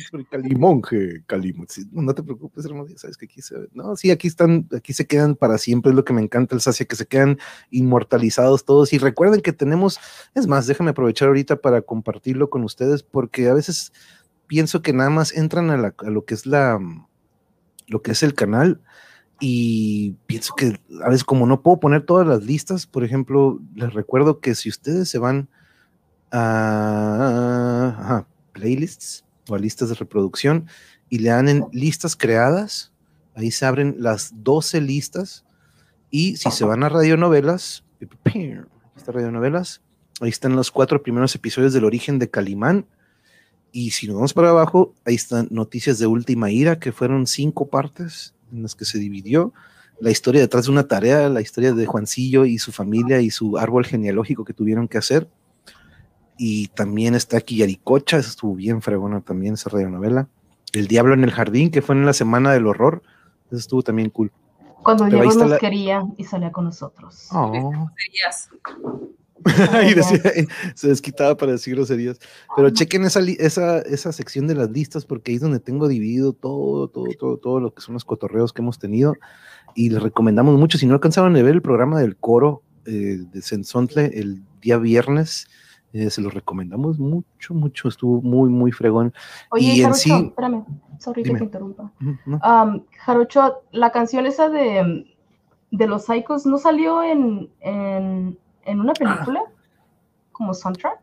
Calimonje, no, no te preocupes, hermano, ya sabes que aquí se No, sí, aquí están, aquí se quedan para siempre, es lo que me encanta el Sacia, que se quedan inmortalizados todos. Y recuerden que tenemos, es más, déjame aprovechar ahorita para compartirlo con ustedes, porque a veces pienso que nada más entran a, la- a lo que es la lo que es el canal y pienso que a veces como no puedo poner todas las listas, por ejemplo, les recuerdo que si ustedes se van a playlists, o a listas de reproducción y le dan en listas creadas. Ahí se abren las 12 listas y si se van a radionovelas, estas radionovelas, ahí están los cuatro primeros episodios del origen de Calimán. Y si nos vamos para abajo, ahí están noticias de Última Ira, que fueron cinco partes en las que se dividió. La historia detrás de una tarea, la historia de Juancillo y su familia y su árbol genealógico que tuvieron que hacer. Y también está aquí Yaricocha, esa estuvo bien fregona también, esa radionovela. El Diablo en el Jardín, que fue en la Semana del Horror, eso estuvo también cool. Cuando Diego nos la- quería y salía con nosotros. Oh. *laughs* Y decía, se desquitaba para decir groserías. Pero chequen esa, esa, esa sección de las listas porque ahí es donde tengo dividido todo, todo, todo, todo lo que son los cotorreos que hemos tenido. Y les recomendamos mucho. Si no alcanzaron a ver el programa del coro eh, de Sensontle el día viernes, eh, se los recomendamos mucho, mucho. Estuvo muy, muy fregón. Oye, y en Jarocho, sí- espérame, sorry Dime. que te interrumpa. ¿no? Um, Jarocho, la canción esa de, de los Psychos no salió en, en, en una película como soundtrack.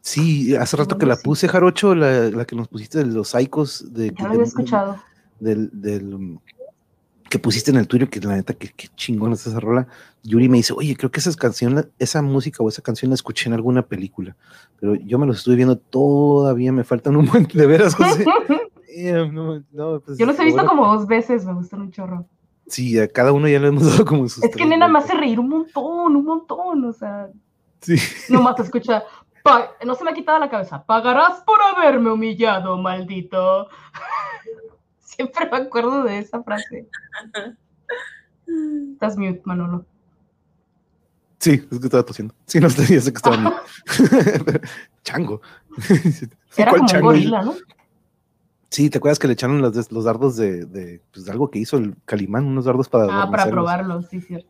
Sí, hace rato que la puse, Jarocho, la, la que nos pusiste de los Psychos. De, Ya lo de- había escuchado. del, del, que pusiste en el tuyo, que la neta, que, que chingón es esa rola. Yuri me dice, oye, creo que esa canción, esa música o esa canción la escuché en alguna película, pero yo me los estoy viendo todavía, me faltan un buen, de veras, José. Eh, *laughs* *laughs* no, no, pues, Yo los he visto como dos veces, me gustan un chorro. Sí, a cada uno ya le hemos *laughs* dado como sus Es que nena me hace reír un montón, un montón, o sea, Sí, nomás te escucha, "Pa- no se me ha quitado la cabeza, pagarás por haberme humillado, maldito. *laughs* Siempre me acuerdo de esa frase. Estás mute, Manolo. sí, es que estaba tosiendo. Sí, no *laughs* ya sé que estaba bien. Chango. Era ¿Cuál como un chango? gorila, ¿no? Sí, ¿te acuerdas que le echaron los, los dardos de, de, pues, de algo que hizo el Calimán, unos dardos para... Ah, para adormecerlos? probarlo, sí, cierto.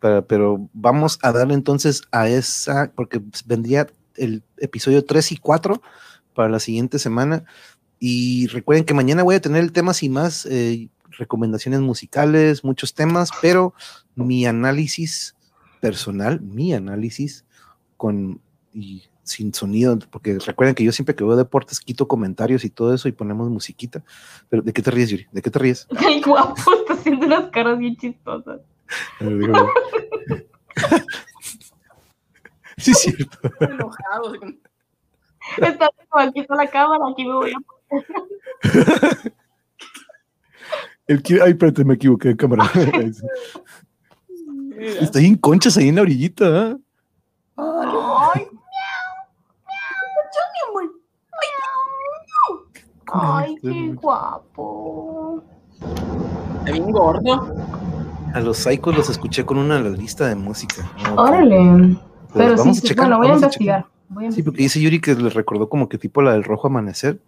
Pero, pero vamos a darle entonces a esa, porque vendría el episodio 3 y 4 para la siguiente semana. Y recuerden que mañana voy a tener el tema sin más, eh, recomendaciones musicales, muchos temas, pero mi análisis personal, mi análisis con y sin sonido, porque recuerden que yo siempre que veo deportes quito comentarios y todo eso y ponemos musiquita. Pero ¿de qué te ríes, Yuri? ¿De qué te ríes? *laughs* El guapo está haciendo unas caras bien chistosas. *laughs* Sí, es cierto. Enojado. Está como aquí está la cámara, aquí me voy a *laughs* El que- ay, espérate, me equivoqué de cámara. Está ahí en conchas ahí en la orillita. ¿eh? Ay, qué guapo. Está bien gordo. A los psychos los escuché con una lista de música. ¿no? Órale. Pues Pero sí, sí, checar, bueno, voy a vamos a investigar. Voy a Sí, porque dice Yuri que les recordó como que tipo la del rojo amanecer.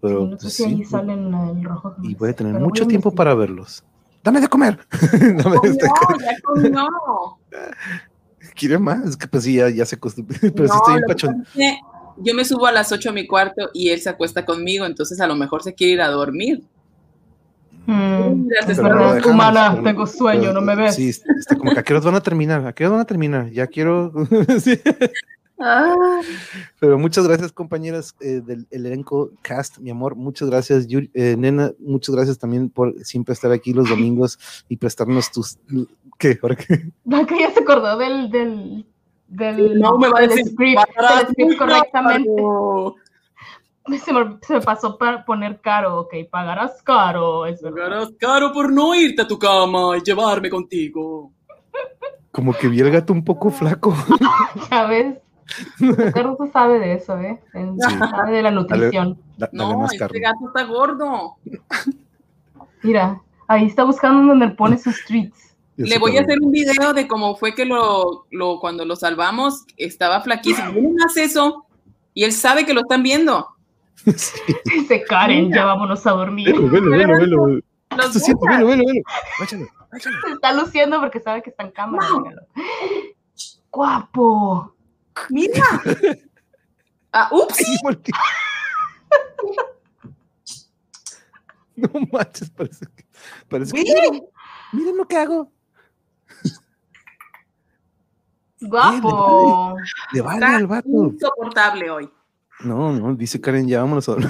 Pero Sí, no sé pues, si ahí sí, salen el rojo. y voy a tener pero mucho a tiempo para verlos. Dame de comer. Dame *laughs* de No, ya comió. *laughs* Quiere más. Es que pues sí, ya, ya se acostumbró. *laughs* Pero sí No, estoy bien pachón. pasa es que Yo me subo a las 8 a mi cuarto y él se acuesta conmigo, entonces a lo mejor se quiere ir a dormir. Mm, dejamos, humana, tengo sueño, pero- no me ves. Sí, está como que a qué horas van a terminar, a qué horas van a terminar, ya quiero. *laughs* Sí. Ah, Pero muchas gracias, compañeras eh, del elenco cast, mi amor. Muchas gracias, Yuri- eh, Nena. Muchas gracias también por siempre estar aquí los domingos y prestarnos tus. ¿Qué? ¿Ahora qué? Blanca *laughs* ya se acordó del, del, del, no me va a decir script, "Pagarás del script correctamente. caro, *laughs* Se me, se me pasó para poner caro, ok, pagarás caro. Es verdad. Pagarás caro por no irte a tu cama y llevarme contigo. Como que vi el gato un poco flaco. *laughs* Ya ves, Carlos sabe de eso, ¿eh? Sí. Sabe de la nutrición. Da- dale No, este gato está gordo. Mira, ahí está buscando donde pone sus treats. Le voy a hacer un video de cómo fue que lo, lo cuando lo salvamos estaba flaquísimo. No me hagas eso. Y él sabe que lo están viendo. *laughs* Sí. Dice Karen, ya vámonos a dormir. Velo, velo, velo, velo, velo. ¿Qué Los está buscas. Velo, velo. Se está luciendo porque sabe que está en cámara. míralo. Guapo. Mira. Ah, ups. *laughs* No manches, parece que. Parece que. Miren. Miren lo que hago. Guapo. Le vale al vato. insoportable hoy. No, no, dice Karen, ya vámonos a *laughs*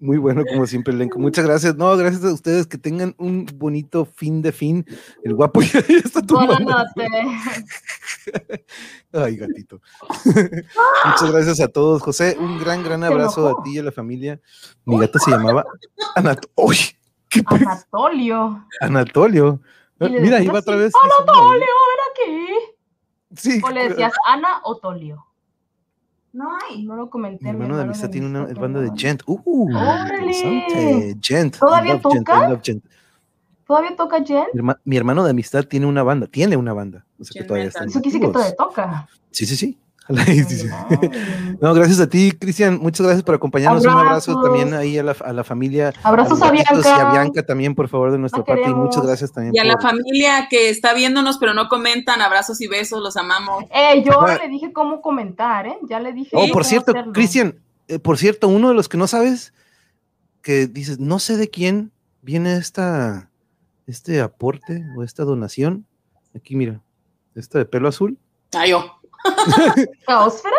Muy bueno, como siempre, elenco. Muchas gracias. No, gracias a ustedes. Que tengan un bonito fin de fin. El guapo ya está Buenas tomando. noches. Ay, gatito. *laughs* Muchas gracias a todos. José, un gran, gran abrazo a ti y a la familia. Mi gato se llamaba Anat ¡Uy! ¿Qué pe- Anatolio. Anatolio. Y le Mira, iba así, otra vez. Anatolio, ven aquí. Sí. O le decías Ana o Tolio. No hay. No lo comenté. Mi hermano de amistad tiene una el banda de Gent. Gent. ¡Uh! ¡Órale! interesante. Gent. ¿Todavía Gent, toca? Gent. ¿Todavía toca Jen? Mi, herma- mi hermano de amistad tiene una banda, tiene una banda. O sea que Gent todavía están Eso quiere decir que todavía toca. Sí, sí, sí. *laughs* No, gracias a ti, Cristian. Muchas gracias por acompañarnos. Un abrazo también ahí a la, a la familia. Abrazos a gatitos Bianca. Y a Bianca también, por favor, de nuestra La parte. Y muchas gracias también. Y a la familia que está viéndonos, pero no comentan, abrazos y besos, los amamos. Eh, yo Ah. le dije cómo comentar, ¿eh? Ya le dije. Oh, por cierto. Cristian, eh, por cierto, uno de los que no sabes, que dices, no sé de quién viene esta, este aporte o esta donación. Aquí, mira, esta de pelo azul. Ah, yo. *laughs* ¿Caosfera?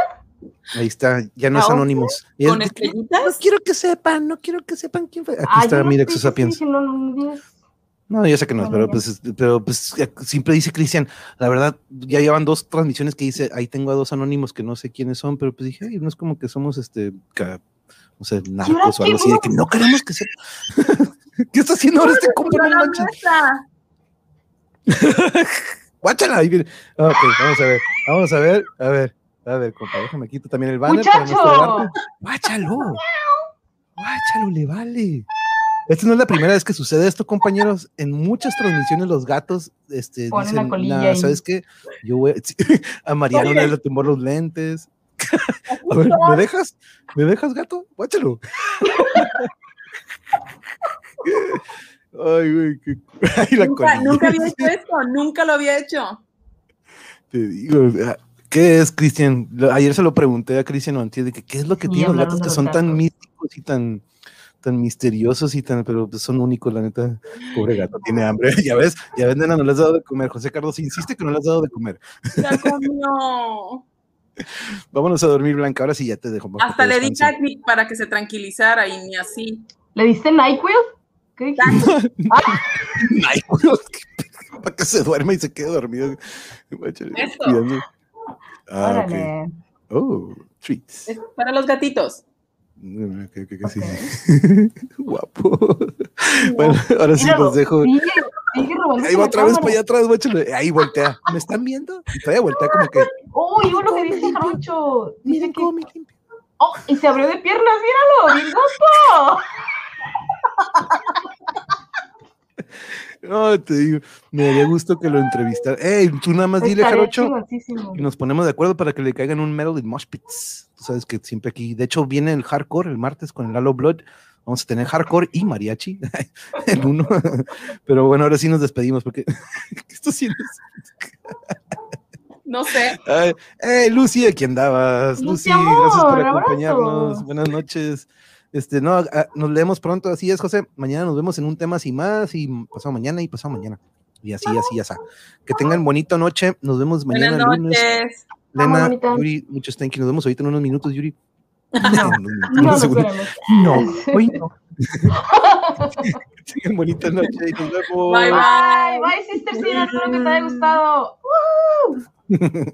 Ahí está, ya no es ¿Ah, anónimos. Y es Con de que, no estrellitas. quiero que sepan, no quiero que sepan quién fue. Aquí Ah, está Mira Exosapiens. dije, no, yo sé que no, pero pues, es- pero pues eh, siempre dice Cristian, la verdad, ya llevan dos transmisiones que dice, ahí tengo a dos anónimos que no sé quiénes son, pero pues dije, ay, no es como que somos este, ca- no sé, narcos o algo así, de que no queremos que sepa. *laughs* ¿Qué está haciendo ahora este compa? *laughs* Guáchala, Ok, vamos a ver, vamos a ver, a ver, a ver, compa, déjame quito también el banner para ¡Muchacho! mostrarte. Guáchalo, guáchalo, le vale. Esta no es la primera vez que sucede esto, compañeros. En muchas transmisiones los gatos este, Ponen la colilla. ¿sabes qué? Yo voy a *laughs* Mariano le tumbó los lentes. *laughs* A ver, ¿me dejas? ¿Me dejas, gato? Guáchalo. *laughs* Ay, güey, qué... *laughs* Ay, la Nunca, nunca había hecho esto, nunca lo había hecho. Te digo, ah, ¿qué es, Cristian? Ayer se lo pregunté a Cristian Antier de que qué es lo que tienen los gatos que son tan místicos y tan, tan misteriosos y tan, pero pues, son únicos, la neta. Pobre gato, tiene hambre. *laughs* Ya ves, ya ves, nena, no le has dado de comer. José Carlos insiste que no le has dado de comer. Ya *laughs* comió. Vámonos a dormir, Blanca. Ahora sí ya te dejo. Hasta le di para que se tranquilizara y ni así. ¿Le diste NyQuil? *laughs* *laughs* ¿Qué? Ay, para que se duerma y se quede dormido. Eso. Ah, ok. Órale. Oh, treats. Es para los gatitos. Mm, ok, ok, ok, sí. *laughs* Guapo. Bueno, ahora sí los dejo. Sigue, sigue robando Ahí va otra vez para allá atrás, guáchale. Ahí voltea. ¿Me están viendo? Y todavía voltea como que. Uy, uno que dice Jarocho. Dice que. Oh, y se abrió de piernas, míralo, bien guapo. No, te digo, me daría gusto que lo entrevistara. Ey, tú nada más dile, Jarocho, y nos ponemos de acuerdo para que le caigan un medal en Mosh Pits. Tú sabes que siempre aquí, de hecho, viene el hardcore el martes con el Halo Blood. Vamos a tener hardcore y mariachi *laughs* en uno. Pero bueno, ahora sí nos despedimos porque. *laughs* ¿Qué estás haciendo? No sé. Ay, hey, Lucy, aquí andabas. Lucy, Lucy, gracias por acompañarnos. abrazo. Buenas noches. Este, no, ah, nos leemos pronto, así es, José. Mañana nos vemos en un tema así más, y pasado mañana y pasado mañana. Y así, así, así. Que tengan bonita noche. Nos vemos mañana Buenas lunes. noches. Lena, bonita. Yuri, muchos thank you. Nos vemos ahorita en unos minutos, Yuri. *laughs* *laughs* No, no veremos. No, hoy no. *laughs* Que tengan bonita noche y nos vemos. Bye, bye. Bye, Sister Cina. Espero que te haya gustado. ¡Woo!